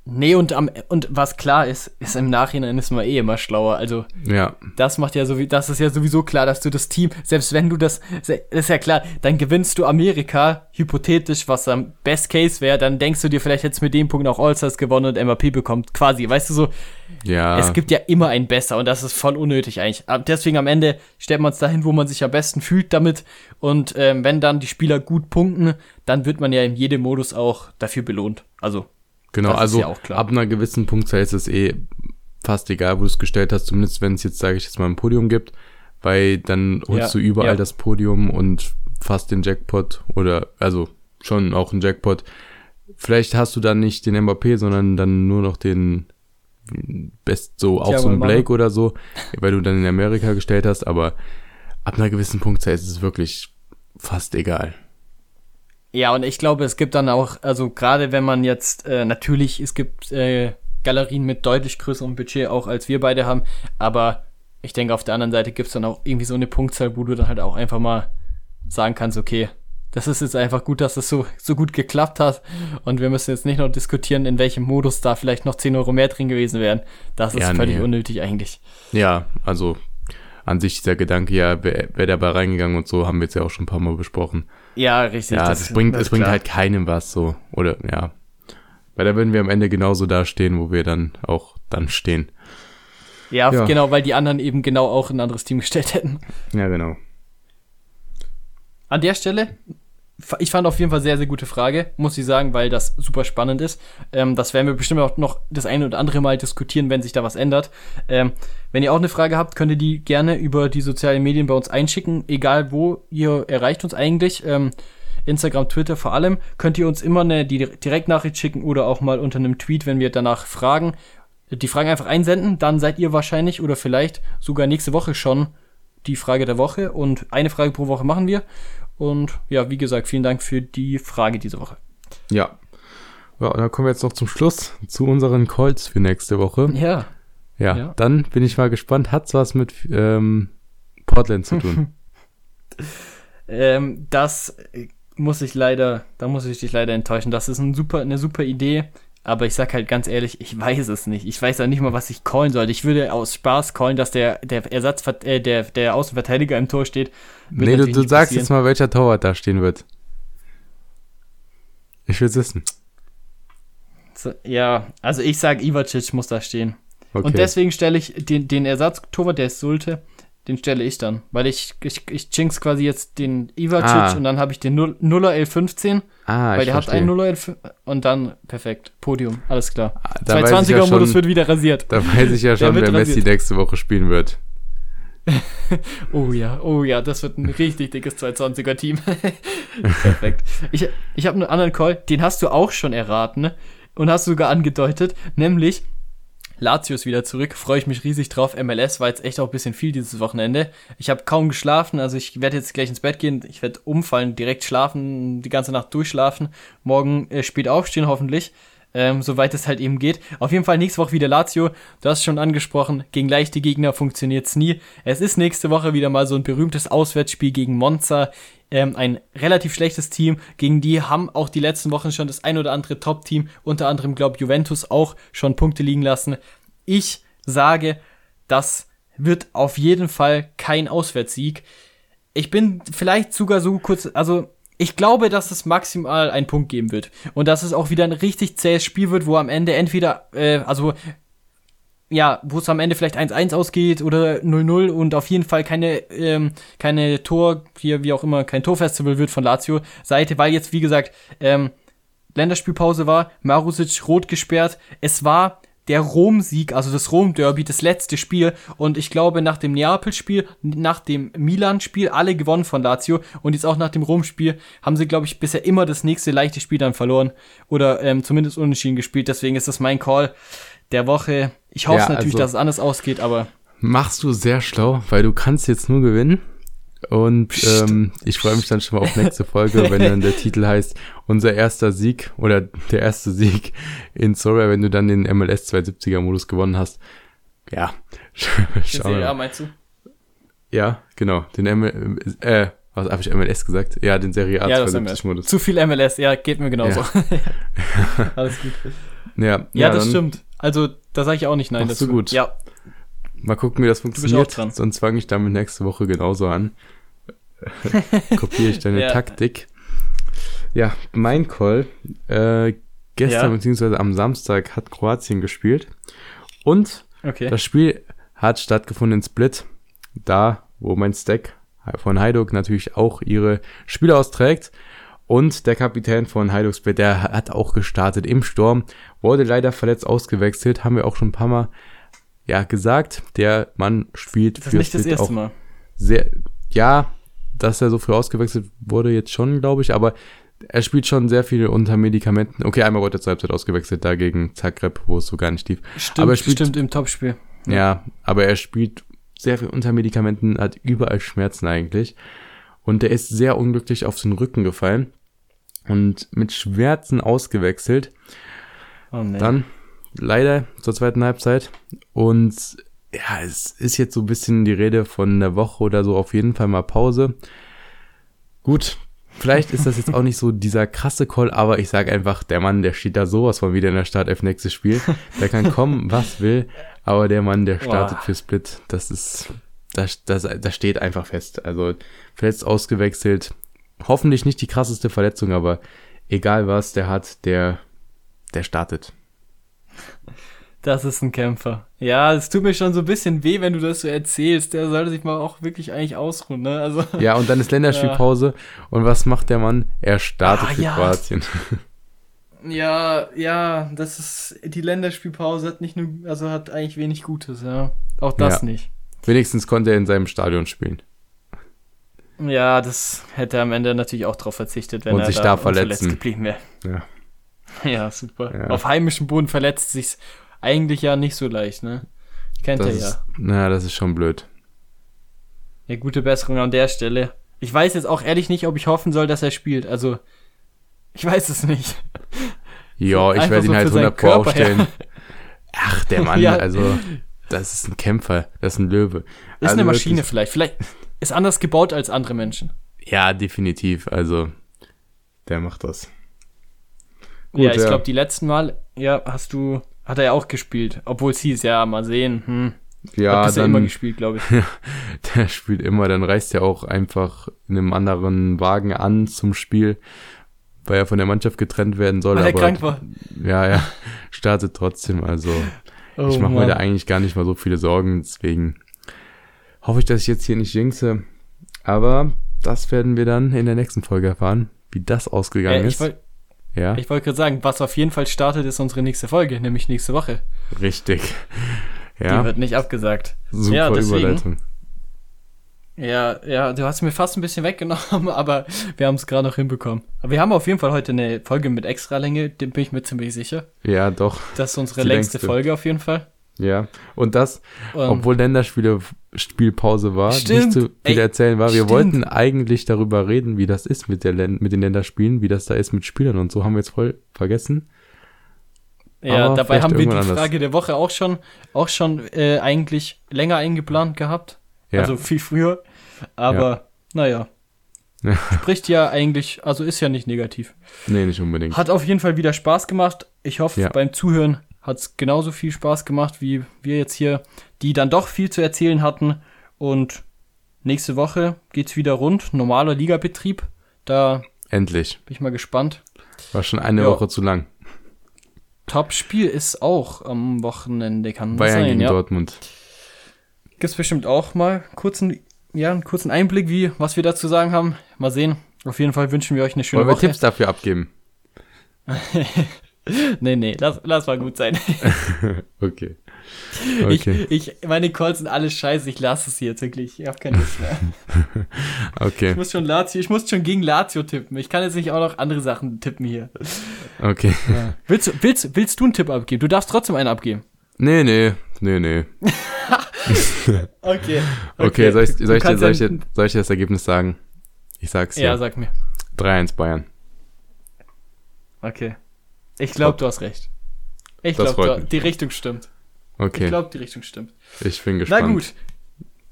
Nee, und, am, und was klar ist, ist im Nachhinein ist man eh immer schlauer. Also, ja. das macht ja so das ist ja sowieso klar, dass du das Team, selbst wenn du das, das ist ja klar, dann gewinnst du Amerika, hypothetisch, was am Best Case wäre, dann denkst du dir, vielleicht hättest du mit dem Punkt auch All-Stars gewonnen und MVP bekommt, quasi, weißt du so. Ja. Es gibt ja immer ein Besser und das ist voll unnötig eigentlich. Deswegen am Ende stellt man es dahin, wo man sich am besten fühlt damit und ähm, wenn dann die Spieler gut punkten, dann wird man ja in jedem Modus auch dafür belohnt. Also, Genau, Das also ja ab einer gewissen Punktzahl ist es eh fast egal, wo du es gestellt hast, zumindest wenn es jetzt, sage ich jetzt mal, ein Podium gibt, weil dann holst Ja, du überall ja. das Podium und fast den Jackpot oder also schon auch einen Jackpot. Vielleicht hast du dann nicht den Mbappé, sondern dann nur noch den Best, so auch so ein. Blake oder so, weil du dann in Amerika gestellt hast, aber ab einer gewissen Punktzahl ist es wirklich fast egal. Ja, und ich glaube, es gibt dann auch, also gerade wenn man jetzt, äh, natürlich, es gibt äh, Galerien mit deutlich größerem Budget, auch als wir beide haben, aber ich denke, auf der anderen Seite gibt es dann auch irgendwie so eine Punktzahl, wo du dann halt auch einfach mal sagen kannst, okay, das ist jetzt einfach gut, dass es so, so gut geklappt hat und wir müssen jetzt nicht noch diskutieren, in welchem Modus da vielleicht noch 10 Euro mehr drin gewesen wären. Das ist Ja, völlig nee. unnötig eigentlich. Ja, also an sich dieser Gedanke, ja, wäre wär dabei reingegangen und so, haben wir jetzt ja auch schon ein paar Mal besprochen. Ja, richtig. Ja, das, bringt, das es ist bringt halt keinem was so. Oder ja. Weil da würden wir am Ende genauso dastehen, wo wir dann auch dann stehen. Ja, Ja. genau, weil die anderen eben genau auch ein anderes Team gestellt hätten. Ja, genau. An der Stelle, ich fand auf jeden Fall sehr, sehr gute Frage, muss ich sagen, weil das super spannend ist. Ähm, das werden wir bestimmt auch noch das eine oder andere Mal diskutieren, wenn sich da was ändert. Ähm, wenn ihr auch eine Frage habt, könnt ihr die gerne über die sozialen Medien bei uns einschicken, egal wo ihr erreicht uns eigentlich. Ähm, Instagram, Twitter vor allem, könnt ihr uns immer eine Direktnachricht schicken oder auch mal unter einem Tweet, wenn wir danach fragen. Die Fragen einfach einsenden, dann seid ihr wahrscheinlich oder vielleicht sogar nächste Woche schon die Frage der Woche und eine Frage pro Woche machen wir. Und ja, wie gesagt, vielen Dank für die Frage diese Woche. Ja. Ja, und dann kommen wir jetzt noch zum Schluss zu unseren Calls für nächste Woche. Ja. Ja, Ja. dann bin ich mal gespannt. Hat's was mit ähm, Portland zu tun? Ähm, das muss ich leider, da muss ich dich leider enttäuschen. Das ist ein super, eine super Idee. Aber ich sag halt ganz ehrlich, ich weiß es nicht. Ich weiß ja nicht mal, was ich callen sollte. Ich würde aus Spaß callen, dass der, der Ersatz, äh, der, der Außenverteidiger im Tor steht. Wird nee, du, du sagst passieren. jetzt mal, welcher Torwart da stehen wird. Ich will's wissen. So, Ja, also ich sag, Ivacic muss da stehen. Okay. Und deswegen stelle ich den, den Ersatztorwart, der es sollte, den stelle ich dann. Weil ich, ich, ich jinx quasi jetzt den Ivacic Ah. und dann habe ich den Null- Nuller L15, ah, weil ich der hat verstehe. einen Nuller L15 und dann perfekt. Podium, alles klar. Ah, da weiß ich ja 220er Modus schon- wird wieder rasiert. Da weiß ich ja schon, wer Messi rasiert. nächste Woche spielen wird. Oh ja, oh ja, das wird ein richtig dickes 220er Team. Perfekt. Ich, ich habe einen anderen Call, den hast du auch schon erraten ne? und hast sogar angedeutet, nämlich Lazio ist wieder zurück, freue ich mich riesig drauf. MLS war jetzt echt auch ein bisschen viel dieses Wochenende. Ich habe kaum geschlafen, also ich werde jetzt gleich ins Bett gehen, ich werde umfallen, direkt schlafen, die ganze Nacht durchschlafen, morgen äh, spät aufstehen hoffentlich. Ähm, soweit es halt eben geht. Auf jeden Fall nächste Woche wieder Lazio. Du hast es schon angesprochen, gegen leichte Gegner funktioniert's nie. Es ist nächste Woche wieder mal so ein berühmtes Auswärtsspiel gegen Monza. Ähm, ein relativ schlechtes Team. Gegen die haben auch die letzten Wochen schon das ein oder andere Top-Team, unter anderem, glaube Juventus, auch schon Punkte liegen lassen. Ich sage, das wird auf jeden Fall kein Auswärtssieg. Ich bin vielleicht sogar so kurz, also ich glaube, dass es maximal einen Punkt geben wird. Und dass es auch wieder ein richtig zähes Spiel wird, wo am Ende entweder, äh, also ja, wo es am Ende vielleicht 1-1 ausgeht oder 0-0 und auf jeden Fall keine, ähm, keine Tor, hier, wie auch immer, kein Torfestival wird von Lazio Seite, weil jetzt, wie gesagt, ähm, Länderspielpause war, Marusic rot gesperrt. Es war der Rom-Sieg, also das Rom-Derby, das letzte Spiel. Und ich glaube, nach dem Neapel-Spiel, nach dem Milan-Spiel, alle gewonnen von Lazio. Und jetzt auch nach dem Rom-Spiel haben sie, glaube ich, bisher immer das nächste leichte Spiel dann verloren. Oder ähm, zumindest unentschieden gespielt. Deswegen ist das mein Call der Woche. Ich hoffe Ja, natürlich, also- dass es anders ausgeht, aber Machst du sehr schlau, weil du kannst jetzt nur gewinnen. Und ähm, ich freue mich dann schon mal auf nächste Folge, wenn dann der Titel heißt, unser erster Sieg oder der erste Sieg in Sorry, wenn du dann den MLS 270er Modus gewonnen hast. Ja, Serie wir A mal. meinst du? Ja, genau, den ML, äh, Was habe ich MLS gesagt? Ja, den Serie A ja, 72-Modus. Zu viel MLS, ja, geht mir genauso. Ja. Alles gut. Ja, ja, das stimmt. Also, da sage ich auch nicht nein dazu. gut. Ja. Mal gucken, wie das funktioniert. Sonst fange ich damit nächste Woche genauso an. Kopiere ich deine ja. Taktik. Ja, mein Call. Äh, gestern ja. beziehungsweise am Samstag hat Kroatien gespielt. Und okay. das Spiel hat stattgefunden in Split. Da, wo mein Stack von Heiduk natürlich auch ihre Spiele austrägt. Und der Kapitän von Heiduk Split, der hat auch gestartet im Sturm, wurde leider verletzt ausgewechselt, haben wir auch schon ein paar Mal ja gesagt. Der Mann spielt das ist nicht Split das erste Mal. Sehr, ja, dass er so früh ausgewechselt wurde jetzt schon, glaube ich, aber er spielt schon sehr viel unter Medikamenten. Okay, einmal wurde er zur Halbzeit ausgewechselt, da gegen Zagreb, wo es so gar nicht lief. Stimmt, aber er spielt, stimmt im Topspiel. Ja. ja, aber er spielt sehr viel unter Medikamenten, hat überall Schmerzen eigentlich. Und er ist sehr unglücklich auf den Rücken gefallen und mit Schmerzen ausgewechselt. Oh, nee. Dann leider zur zweiten Halbzeit. Und ja, es ist jetzt so ein bisschen die Rede von einer Woche oder so, auf jeden Fall mal Pause. Gut, vielleicht ist das jetzt auch nicht so dieser krasse Call, aber ich sage einfach, der Mann, der steht da sowas von wieder in der Startelf nächstes Spiel. Der kann kommen, was will. Aber der Mann, der startet Boah. für Split, das ist, das, das, das steht einfach fest. Also verletzt ausgewechselt. Hoffentlich nicht die krasseste Verletzung, aber egal was der hat, der, der startet. Das ist ein Kämpfer. Ja, es tut mir schon so ein bisschen weh, wenn du das so erzählst. Der sollte sich mal auch wirklich eigentlich ausruhen, ne? Also, ja, und dann ist Länderspielpause. Ja. Und was macht der Mann? Er startet ah, für ja. Kroatien. Ja, ja, das ist, die Länderspielpause hat nicht nur, also hat eigentlich wenig Gutes, ja. Auch das ja. nicht. Wenigstens konnte er in seinem Stadion spielen. Ja, das hätte er am Ende natürlich auch darauf verzichtet, wenn Und er sich da, da verletzt geblieben wäre. Ja. Ja, super. Auf heimischem Boden verletzt sich's eigentlich ja nicht so leicht, ne? Kennt das ja. Ist, na, das ist schon blöd. Ja, gute Besserung an der Stelle. Ich weiß jetzt auch ehrlich nicht, ob ich hoffen soll, dass er spielt. Also, ich weiß es nicht. Ja, ich werde so ihn halt 100 Pro aufstellen. Her. Ach, der Mann, ja. also, das ist ein Kämpfer, das ist ein Löwe. Ist also eine Maschine wirklich, vielleicht. Vielleicht ist anders gebaut als andere Menschen. Ja, definitiv. Also, der macht das. Gut, ja, ich ja. glaube, die letzten Mal, ja, hast du, hat er ja auch gespielt. Obwohl es hieß, ja, mal sehen. Hm. Ja, hat dann, immer gespielt, glaube ich. der spielt immer, dann reist er auch einfach in einem anderen Wagen an zum Spiel weil er von der Mannschaft getrennt werden soll. Weil er krank war. Ja, ja, startet trotzdem. Also oh, ich mache mir da eigentlich gar nicht mal so viele Sorgen. Deswegen hoffe ich, dass ich jetzt hier nicht jinxe. Aber das werden wir dann in der nächsten Folge erfahren, wie das ausgegangen äh, ist. Ja. Ich wollte gerade sagen, was auf jeden Fall startet, ist unsere nächste Folge, nämlich nächste Woche. Richtig. Ja. Die wird nicht abgesagt. Super ja, deswegen, Überleitung. Ja, ja, du hast mir fast ein bisschen weggenommen, aber wir haben es gerade noch hinbekommen. Aber wir haben auf jeden Fall heute eine Folge mit Extralänge, dem bin ich mir ziemlich sicher. Ja, doch. Das ist unsere längste, längste, Folge auf jeden Fall. Ja, und das, um, obwohl Länderspiele Spielpause war, stimmt, nicht zu viel erzählen war. Wir stimmt. wollten eigentlich darüber reden, wie das ist mit, der mit den Länderspielen, wie das da ist mit Spielern und so, haben wir jetzt voll vergessen. Ja, Aber dabei haben wir die Frage anders. der Woche auch schon, auch schon äh, eigentlich länger eingeplant gehabt. Ja. Also viel früher. Aber ja. naja. Spricht ja eigentlich, also ist ja nicht negativ. Nee, nicht unbedingt. Hat auf jeden Fall wieder Spaß gemacht. Ich hoffe, ja. beim Zuhören hat es genauso viel Spaß gemacht, wie wir jetzt hier, die dann doch viel zu erzählen hatten. Und nächste Woche geht's wieder rund. Normaler Ligabetrieb. Da Endlich. Bin ich mal gespannt. War schon eine ja. Woche zu lang. Top-Spiel ist auch am Wochenende, kann Bayern sein, gegen ja. Dortmund. Gibt es bestimmt auch mal kurzen, ja, einen kurzen Einblick, wie, was wir dazu sagen haben. Mal sehen. Auf jeden Fall wünschen wir euch eine schöne Wollen Woche. Wollen wir Tipps dafür abgeben? nee, nee, lass, lass mal gut sein. okay. okay. Ich, ich, meine Calls sind alles scheiße, ich lasse es jetzt wirklich. Ich habe keine Lust mehr. okay. Ich muss schon Lazio, ich muss schon gegen Lazio tippen. Ich kann jetzt nicht auch noch andere Sachen tippen hier. Okay. Ja. Willst, willst, willst du einen Tipp abgeben? Du darfst trotzdem einen abgeben. Nee, nee, nee, nee. okay, okay. Okay, soll ich, soll, ich dir, soll, ich dir, soll ich dir das Ergebnis sagen? Ich sag's dir. Ja, sag mir. 3-1 Bayern. Okay. Ich glaube, du hast recht. Ich glaube, die Richtung stimmt. Okay. Ich glaube, die Richtung stimmt. Ich bin gespannt. Na gut.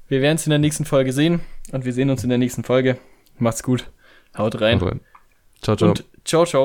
Wir werden es in der nächsten Folge sehen und wir sehen uns in der nächsten Folge. Macht's gut. Haut rein. Haut rein. Ciao, ciao. Und ciao, ciao.